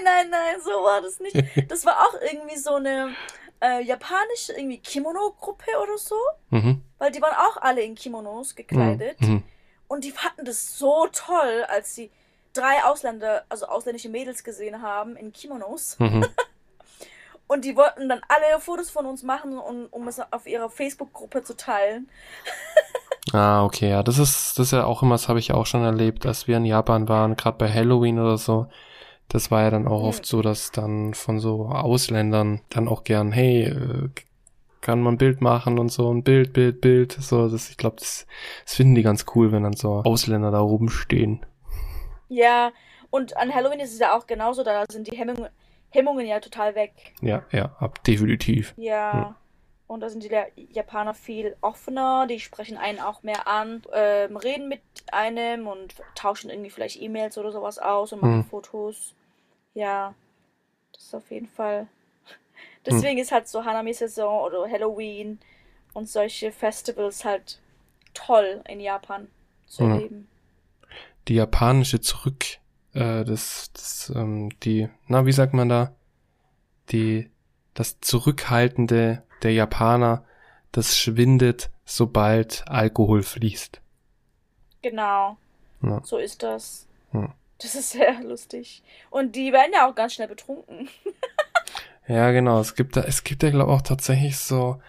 Nein, nein, nein, so war das nicht. Das war auch irgendwie so eine äh, japanische irgendwie Kimono-Gruppe oder so, Mhm. weil die waren auch alle in Kimonos gekleidet. Mhm. Und die fanden das so toll, als sie drei Ausländer, also ausländische Mädels gesehen haben in Kimonos. Mhm. Und die wollten dann alle Fotos von uns machen, um, um es auf ihrer Facebook-Gruppe zu teilen. Ah, okay, ja, das ist, das ist ja auch immer, das habe ich auch schon erlebt, als wir in Japan waren, gerade bei Halloween oder so. Das war ja dann auch oft so, dass dann von so Ausländern dann auch gern, hey, äh, kann man ein Bild machen und so, ein Bild, Bild, Bild. So, das, ich glaube, das, das finden die ganz cool, wenn dann so Ausländer da rumstehen. Ja, und an Halloween ist es ja auch genauso, da sind die Hemmungen, Hemmungen ja total weg. Ja, ja, ab, definitiv. Ja. Hm. Und da sind die Ja- Japaner viel offener, die sprechen einen auch mehr an, ähm, reden mit einem und tauschen irgendwie vielleicht E-Mails oder sowas aus und machen Hm. Fotos. Ja, das ist auf jeden Fall. Hm. Deswegen ist halt so Hanami-Saison oder Halloween und solche Festivals halt toll in Japan zu Hm. erleben. Die japanische Zurück, äh, das, das, ähm, die, na, wie sagt man da? Die, das Zurückhaltende der Japaner, das schwindet, sobald Alkohol fließt. Genau, Ja. so ist das. Hm. Das ist sehr lustig. Und die werden ja auch ganz schnell betrunken. Ja, genau. Es gibt da, es gibt ja, glaube auch tatsächlich so,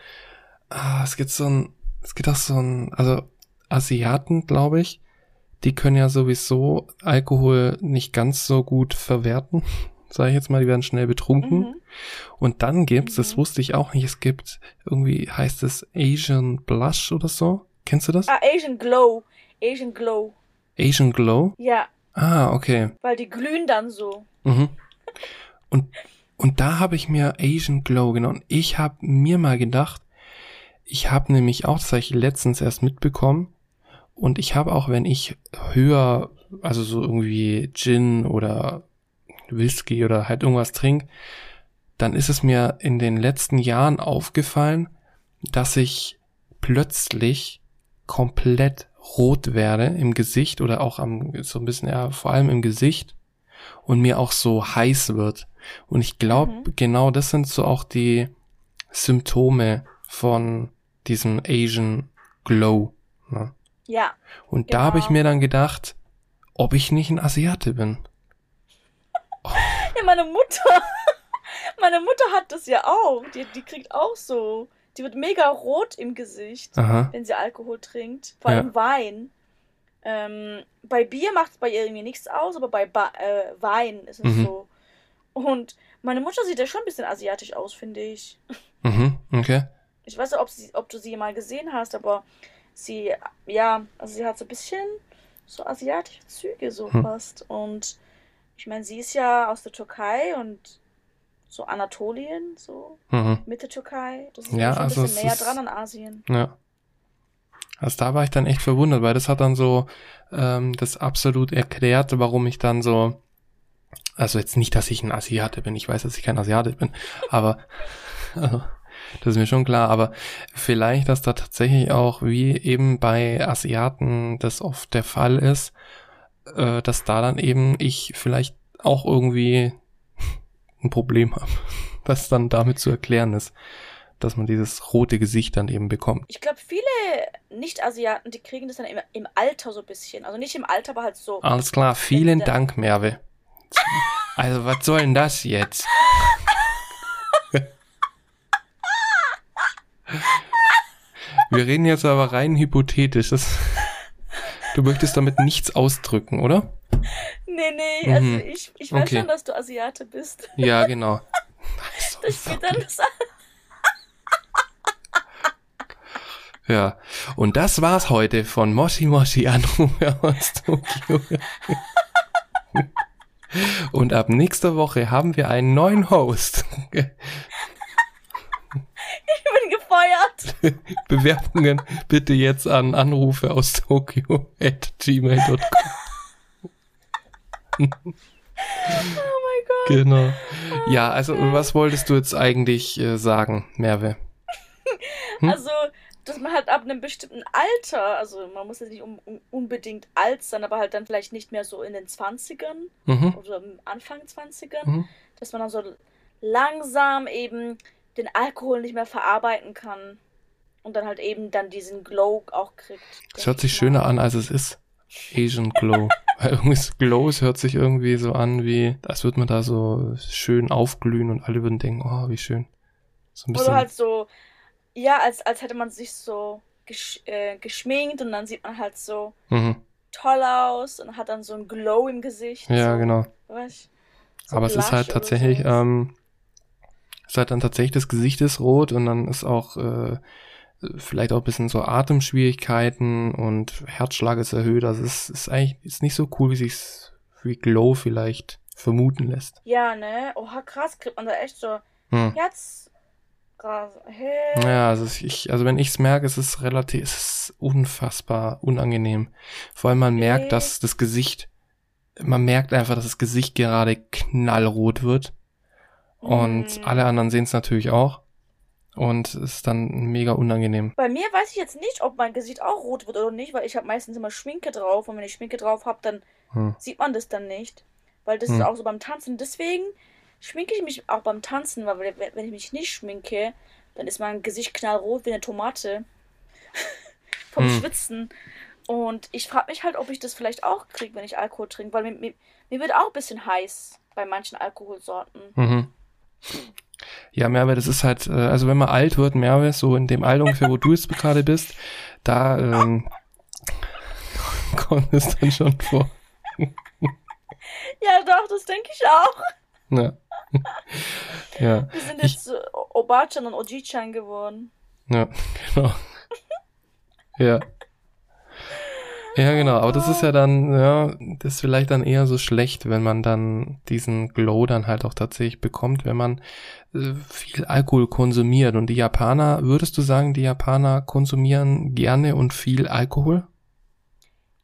ah, es gibt so ein, es gibt auch so ein, also Asiaten, glaube ich, die können ja sowieso Alkohol nicht ganz so gut verwerten, sage ich jetzt mal, die werden schnell betrunken. Mhm. Und dann gibt's, das Mhm. wusste ich auch nicht, es gibt irgendwie heißt es Asian Blush oder so. Kennst du das? Ah, Asian Glow. Asian Glow. Asian Glow? Ja, Ah, okay. weil die glühen dann so. Mhm. Und, und da habe ich mir Asian Glow genommen. Ich habe mir mal gedacht, ich habe nämlich auch tatsächlich letztens erst mitbekommen und ich habe auch, wenn ich höher, also so irgendwie Gin oder Whisky oder halt irgendwas trinke, dann ist es mir in den letzten Jahren aufgefallen, dass ich plötzlich komplett rot werde im Gesicht oder auch am, so ein bisschen, ja, vor allem im Gesicht und mir auch so heiß wird. Und ich glaube, Mhm. genau das sind so auch die Symptome von diesem Asian Glow. Ne? Ja. Und da habe ich Genau. mir dann gedacht, ob ich nicht ein Asiate bin. Ja, meine Mutter. Meine Mutter hat das ja auch. Die, die kriegt auch so. Die wird mega rot im Gesicht, Aha. wenn sie Alkohol trinkt. Vor Ja. allem Wein. Ähm, bei Bier macht es bei ihr irgendwie nichts aus, aber bei ba äh, Wein ist es Mhm. so. Und meine Mutter sieht ja schon ein bisschen asiatisch aus, finde ich. Mhm. Okay. Ich weiß nicht, ob, sie, ob du sie mal gesehen hast, aber sie, ja, also sie hat so ein bisschen so asiatische Züge so Hm. fast. Und ich meine, sie ist ja aus der Türkei und so Anatolien, so Mhm. Mitte Türkei. Das ist Ja, schon also ein bisschen näher dran an Asien. Ja. Also da war ich dann echt verwundert, weil das hat dann so ähm, das absolut erklärt, warum ich dann so, also jetzt nicht, dass ich ein Asiate bin, ich weiß, dass ich kein Asiate bin, aber also, das ist mir schon klar, aber vielleicht, dass da tatsächlich auch, wie eben bei Asiaten das oft der Fall ist, äh, dass da dann eben ich vielleicht auch irgendwie ein Problem habe, das dann damit zu erklären ist, dass man dieses rote Gesicht dann eben bekommt. Ich glaube, viele Nicht-Asiaten, die kriegen das dann im, im Alter so ein bisschen. Also nicht im Alter, aber halt so. Alles klar, vielen Dank, Merve. Also, was soll denn das jetzt? Wir reden jetzt aber rein hypothetisch. Das, du möchtest damit nichts ausdrücken, oder? Nee, nee, also Mhm. ich, ich weiß Okay. schon, dass du Asiate bist. Ja, genau. Also, Das geht dann das Ja, und das war's heute von Moshi Moshi Anrufe aus Tokio. Und ab nächster Woche haben wir einen neuen Host. Ich bin gefeuert. Bewerbungen bitte jetzt an Anrufe aus Tokio at gmail.com. Oh mein Gott. Genau. Ja, also was wolltest du jetzt eigentlich äh, sagen, Merve? Hm? Also, dass man halt ab einem bestimmten Alter, also man muss jetzt nicht um, um, unbedingt alt sein, aber halt dann vielleicht nicht mehr so in den 20ern Mhm. oder im Anfang 20ern, Mhm. dass man dann so langsam eben den Alkohol nicht mehr verarbeiten kann und dann halt eben dann diesen Glow auch kriegt. Es denk hört sich ich schöner an, als es ist. Asian Glow. Weil irgendwie das Glow, es hört sich irgendwie so an, wie, als würde man da so schön aufglühen und alle würden denken, oh, wie schön. So ein bisschen. Oder halt so, ja, als, als hätte man sich so gesch äh, geschminkt und dann sieht man halt so mhm. toll aus und hat dann so ein Glow im Gesicht. Ja, so, genau. Weißt, so Aber es ist halt tatsächlich, ähm, es ist halt dann tatsächlich das Gesicht ist rot und dann ist auch äh, vielleicht auch ein bisschen so Atemschwierigkeiten und Herzschlag ist erhöht. Also es ist eigentlich ist nicht so cool, wie sich's wie Glow vielleicht vermuten lässt. Ja, ne? Oha, krass, kriegt man da echt so Hm. Herz. Hey. Ja, also ich, also wenn ich's merke, es ist relativ, es ist unfassbar unangenehm. Vor allem man merkt, Okay. dass das Gesicht, man merkt einfach, dass das Gesicht gerade knallrot wird. Und Mm. alle anderen sehen es natürlich auch. Und es ist dann mega unangenehm. Bei mir weiß ich jetzt nicht, ob mein Gesicht auch rot wird oder nicht, weil ich habe meistens immer Schminke drauf und wenn ich Schminke drauf habe, dann Hm. sieht man das dann nicht. Weil das Hm. ist auch so beim Tanzen. Deswegen schminke ich mich auch beim Tanzen, weil wenn wenn ich mich nicht schminke, dann ist mein Gesicht knallrot wie eine Tomate. Vom Hm. Schwitzen. Und ich frage mich halt, ob ich das vielleicht auch kriege, wenn ich Alkohol trinke, weil mir, mir, mir wird auch ein bisschen heiß bei manchen Alkoholsorten. Mhm. Ja, Merve, das ist halt, äh, also wenn man alt wird, Merve, so in dem Alter ungefähr, wo du jetzt gerade bist, da ähm, kommt es dann schon vor. Ja, doch, das denke ich auch. Ja. ja. Wir sind jetzt ich, Obachan und Ojichan geworden. Ja, genau. ja. Ja, genau, aber das ist ja dann, ja, das ist vielleicht dann eher so schlecht, wenn man dann diesen Glow dann halt auch tatsächlich bekommt, wenn man äh, viel Alkohol konsumiert. Und die Japaner, würdest du sagen, die Japaner konsumieren gerne und viel Alkohol?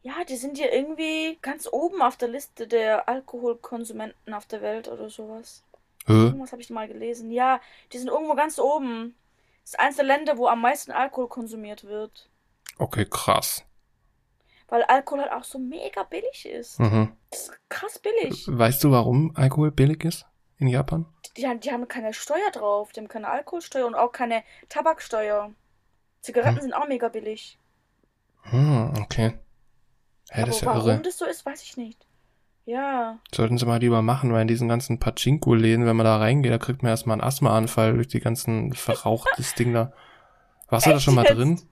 Ja, die sind ja irgendwie ganz oben auf der Liste der Alkoholkonsumenten auf der Welt oder sowas. Hä? Irgendwas habe ich mal gelesen. Ja, die sind irgendwo ganz oben. Das ist eines der Länder, wo am meisten Alkohol konsumiert wird. Okay, krass. Weil Alkohol halt auch so mega billig ist. Mhm. Das ist krass billig. Weißt du, warum Alkohol billig ist in Japan? Die, die, die haben keine Steuer drauf. Die haben keine Alkoholsteuer und auch keine Tabaksteuer. Zigaretten hm. sind auch mega billig. Hm, okay. Ja, das ist ja warum irre. das so ist, weiß ich nicht. Ja. Sollten sie mal lieber machen, weil in diesen ganzen Pachinko-Läden, wenn man da reingeht, da kriegt man erstmal einen Asthmaanfall durch die ganzen verrauchtes Ding da. Warst du da schon mal drin?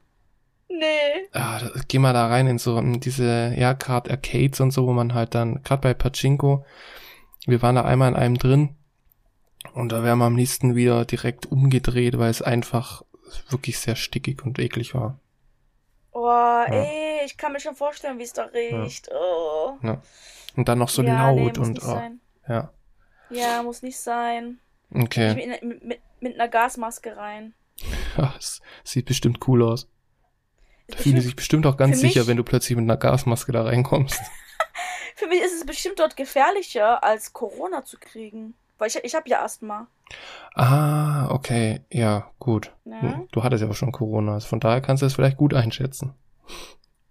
Nee. Ah, da, geh mal da rein in so in diese, ja, gerade Arcades und so, wo man halt dann, gerade bei Pachinko, wir waren da einmal in einem drin und da wären wir am liebsten wieder direkt umgedreht, weil es einfach wirklich sehr stickig und eklig war. Oh, ja. ey, ich kann mir schon vorstellen, wie es da riecht. Ja. Oh. Ja. Und dann noch so laut nee, und oh, ja. Ja, muss nicht sein. Okay. Mit, mit, mit, einer Gasmaske rein. Ja, es sieht bestimmt cool aus. Da fühlen sich bestimmt auch ganz sicher, mich, wenn du plötzlich mit einer Gasmaske da reinkommst. für mich ist es bestimmt dort gefährlicher, als Corona zu kriegen. Weil ich, ich habe ja Asthma. Ah, okay. Ja, gut. Ja. Du hattest ja auch schon Corona. Also von daher kannst du es vielleicht gut einschätzen.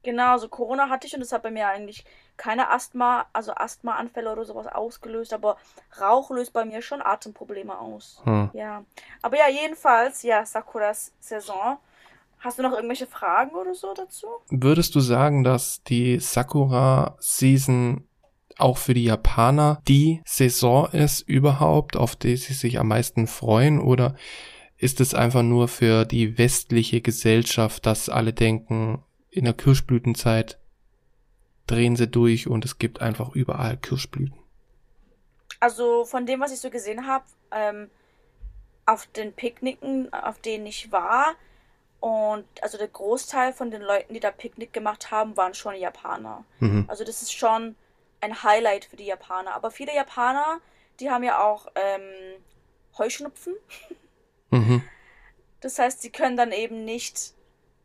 Genau, also Corona hatte ich und das hat bei mir eigentlich keine Asthma, also Asthmaanfälle oder sowas ausgelöst, aber Rauch löst bei mir schon Atemprobleme aus. Hm. Ja. Aber ja, jedenfalls, ja, Sakuras Saison. Hast du noch irgendwelche Fragen oder so dazu? Würdest du sagen, dass die Sakura Season auch für die Japaner die Saison ist überhaupt, auf die sie sich am meisten freuen? Oder ist es einfach nur für die westliche Gesellschaft, dass alle denken, in der Kirschblütenzeit drehen sie durch und es gibt einfach überall Kirschblüten? Also von dem, was ich so gesehen habe, ähm, auf den Picknicken, auf denen ich war, und also der Großteil von den Leuten, die da Picknick gemacht haben, waren schon Japaner. Mhm. Also das ist schon ein Highlight für die Japaner. Aber viele Japaner, die haben ja auch ähm, Heuschnupfen. Mhm. Das heißt, sie können dann eben nicht,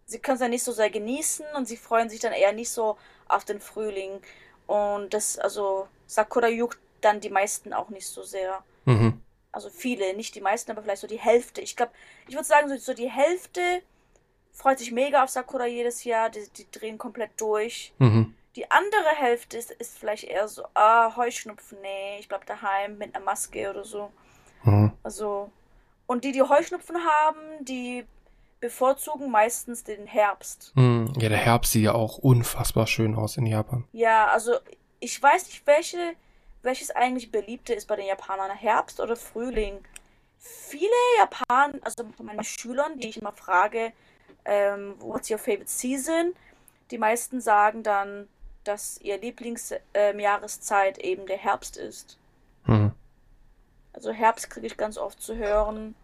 sie können es dann nicht so sehr genießen und sie freuen sich dann eher nicht so auf den Frühling. Und das, also Sakura juckt dann die meisten auch nicht so sehr. Mhm. Also viele, nicht die meisten, aber vielleicht so die Hälfte. Ich glaube, ich würde sagen, so, so die Hälfte freut sich mega auf Sakura jedes Jahr. Die, die drehen komplett durch. Mhm. Die andere Hälfte ist, ist vielleicht eher so, ah, Heuschnupfen, nee, ich bleib daheim mit einer Maske oder so. Mhm. Also, und die, die Heuschnupfen haben, die bevorzugen meistens den Herbst. Mhm. Ja, der Herbst sieht ja auch unfassbar schön aus in Japan. Ja, also ich weiß nicht, welche, welches eigentlich beliebte ist bei den Japanern, Herbst oder Frühling. Viele Japaner, also meine Schülern, die ich immer frage, ähm, what's your favorite season? Die meisten sagen dann dass ihr Lieblingsjahreszeit ähm, eben der Herbst ist. Mhm. Also Herbst kriege ich ganz oft zu hören.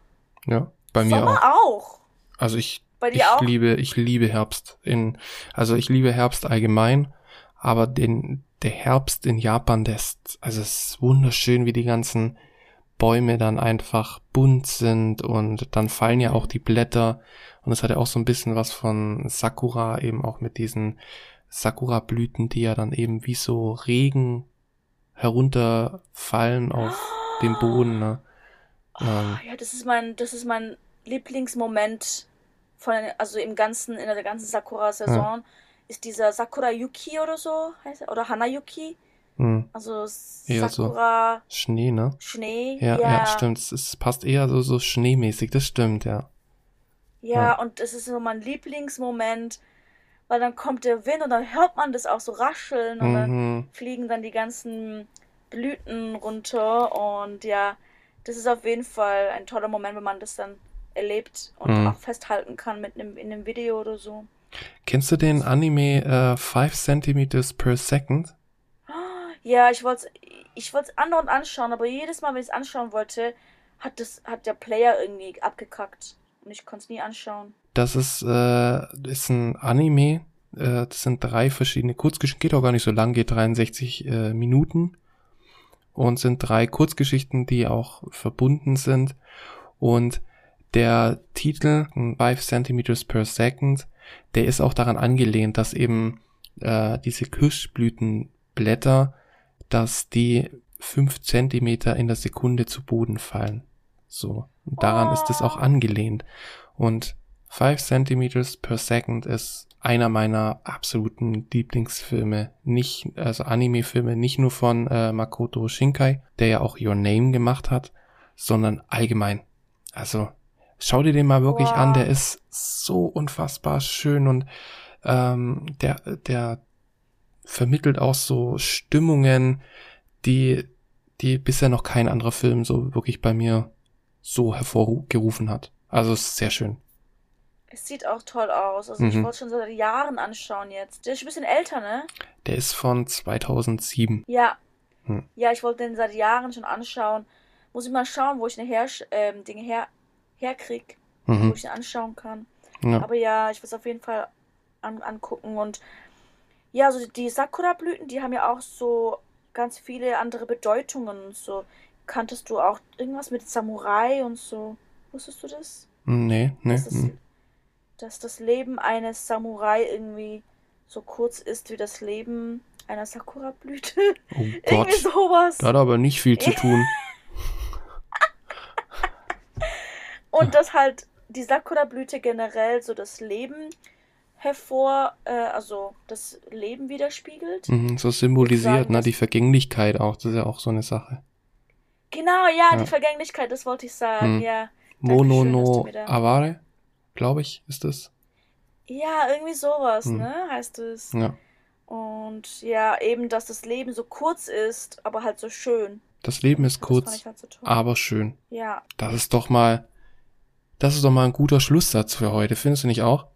Ja, bei mir Sommer auch. auch. Also ich, ich auch? liebe, ich liebe Herbst in, also ich liebe Herbst allgemein, aber den, der Herbst in Japan, der ist, also es ist wunderschön, wie die ganzen Bäume dann einfach bunt sind und dann fallen ja auch die Blätter und es hat ja auch so ein bisschen was von Sakura eben auch mit diesen Sakura-Blüten, die ja dann eben wie so Regen herunterfallen auf oh. den Boden. Ne? Ähm, ja, das ist mein, das ist mein Lieblingsmoment von, also im ganzen, in der ganzen Sakura-Saison, ja. ist dieser Sakura Yuki oder so, heißt er, oder Hanayuki. Hm. Also Sakura. So Schnee, ne? Schnee. Ja, ja, ja stimmt. Es, es, passt eher so, so schneemäßig, das stimmt, ja. Ja, ja. und es ist so mein Lieblingsmoment, weil dann kommt der Wind und dann hört man das auch so rascheln und mhm. dann fliegen dann die ganzen Blüten runter und ja, das ist auf jeden Fall ein toller Moment, wenn man das dann erlebt und mhm. auch festhalten kann mit einem in einem Video oder so. Kennst du den Anime 5 uh, cm per second? Ja, ich wollte ich wollte es andauernd anschauen, aber jedes Mal, wenn ich es anschauen wollte, hat, das, hat der Player irgendwie abgekackt. Und ich konnte es nie anschauen. Das ist, äh, ist ein Anime. Äh, das sind drei verschiedene Kurzgeschichten. Geht auch gar nicht so lang, geht 63 äh, Minuten. Und sind drei Kurzgeschichten, die auch verbunden sind. Und der Titel 5 cm per second, der ist auch daran angelehnt, dass eben äh, diese Kirschblütenblätter, dass die 5 Zentimeter in der Sekunde zu Boden fallen. So. Und daran oh. ist es auch angelehnt. Und 5 centimeters per second ist einer meiner absoluten Lieblingsfilme. Nicht, also Anime-Filme, nicht nur von äh, Makoto Shinkai, der ja auch Your Name gemacht hat, sondern allgemein. Also Schau dir den mal wirklich wow. an, der ist so unfassbar schön und ähm, der, der vermittelt auch so Stimmungen, die, die bisher noch kein anderer Film so wirklich bei mir so hervorgerufen hat. Also es ist sehr schön. Es sieht auch toll aus. Also mhm. ich wollte schon seit Jahren anschauen jetzt. Der ist ein bisschen älter, ne? Der ist von 2007. Ja. Hm. Ja, ich wollte den seit Jahren schon anschauen. Muss ich mal schauen, wo ich eine her ähm, Dinge her herkriege, mhm. wo ich ihn anschauen kann. Ja. Aber ja, ich will es auf jeden Fall an, angucken. Und ja, so die Sakura-Blüten, die haben ja auch so ganz viele andere Bedeutungen und so. Kanntest du auch irgendwas mit Samurai und so? Wusstest du das? Nee, nee. Dass das, hm. dass das Leben eines Samurai irgendwie so kurz ist wie das Leben einer Sakura-Blüte. Oh Gott. Irgendwie sowas. Das hat aber nicht viel zu tun. Und dass halt die Sakura-Blüte generell so das Leben hervor, äh, also das Leben widerspiegelt. Mhm, so symbolisiert, ne? Die Vergänglichkeit auch, das ist ja auch so eine Sache. Genau, ja, ja. die Vergänglichkeit, das wollte ich sagen, mhm. ja. Mono no Avare, glaube ich, ist das. Ja, irgendwie sowas, mhm. ne, heißt es. Ja. Und ja, eben, dass das Leben so kurz ist, aber halt so schön. Das Leben ist kurz, halt so aber schön. Ja. Das ist doch mal das ist doch mal ein guter Schlusssatz für heute, findest du nicht auch?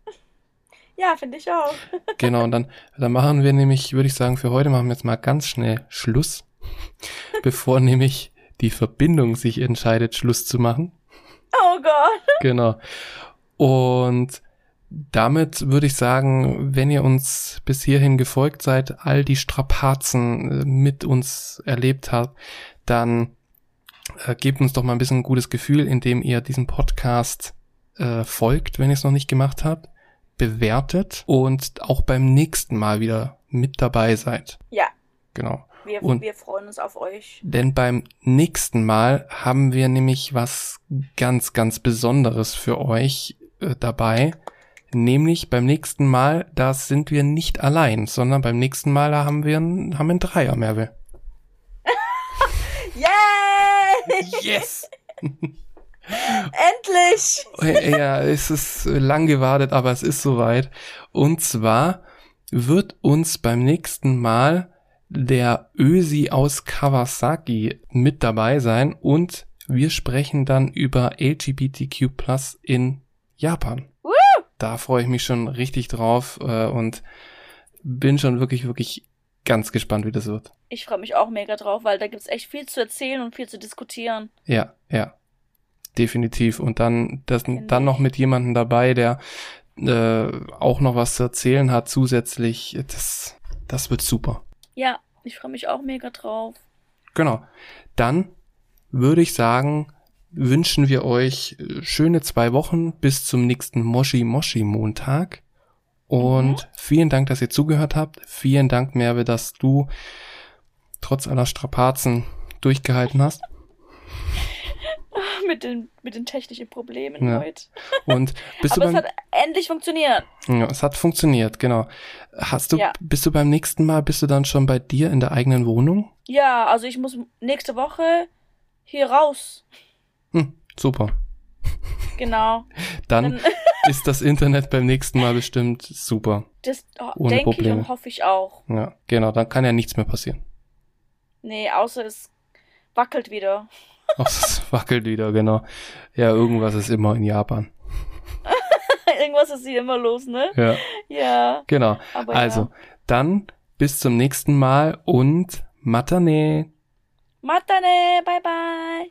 Ja, finde ich auch. genau, und dann, dann machen wir nämlich, würde ich sagen, für heute machen wir jetzt mal ganz schnell Schluss, bevor nämlich die Verbindung sich entscheidet, Schluss zu machen. Oh Gott. Genau. Und damit würde ich sagen, wenn ihr uns bis hierhin gefolgt seid, all die Strapazen äh, mit uns erlebt habt, dann äh, gebt uns doch mal ein bisschen ein gutes Gefühl, indem ihr diesen Podcast äh, folgt, wenn ihr es noch nicht gemacht habt, bewertet und auch beim nächsten Mal wieder mit dabei seid. Ja. Genau. Wir, und wir freuen uns auf euch. Denn beim nächsten Mal haben wir nämlich was ganz, ganz Besonderes für euch äh, dabei. Nämlich beim nächsten Mal, da sind wir nicht allein, sondern beim nächsten Mal, da haben wir einen, haben einen Dreier, Merve. Yes! Endlich! ja, es ist lang gewartet, aber es ist soweit. Und zwar wird uns beim nächsten Mal der Ösi aus Kawasaki mit dabei sein und wir sprechen dann über LGBTQ Plus in Japan. Woo! Da freue ich mich schon richtig drauf äh, und bin schon wirklich, wirklich ganz gespannt, wie das wird. Ich freue mich auch mega drauf, weil da gibt es echt viel zu erzählen und viel zu diskutieren. Ja, ja. Definitiv. Und dann, das, dann noch mit jemandem dabei, der äh, auch noch was zu erzählen hat zusätzlich. Das, das wird super. Ja, ich freue mich auch mega drauf. Genau. Dann würde ich sagen, wünschen wir euch äh, schöne zwei Wochen bis zum nächsten Moshi Moshi Montag. Und mhm. vielen Dank, dass ihr zugehört habt. Vielen Dank, Merve, dass du trotz aller Strapazen durchgehalten hast. mit den, mit den technischen Problemen ja. heute. Und bist Aber du beim, es hat endlich funktioniert. Ja, es hat funktioniert, genau. Hast du, ja. bist du beim nächsten Mal, bist du dann schon bei dir in der eigenen Wohnung? Ja, also ich muss nächste Woche hier raus. Hm, super. Genau. Dann, Dann ist das Internet beim nächsten Mal bestimmt super. Das oh, denke Probleme. ich und hoffe ich auch. Ja, genau. Dann kann ja nichts mehr passieren. Nee, außer es wackelt wieder. Außer es wackelt wieder, genau. Ja, irgendwas ist immer in Japan. irgendwas ist hier immer los, ne? Ja. Ja. Genau. Aber also, ja. dann bis zum nächsten Mal und Matane. Matane, bye bye.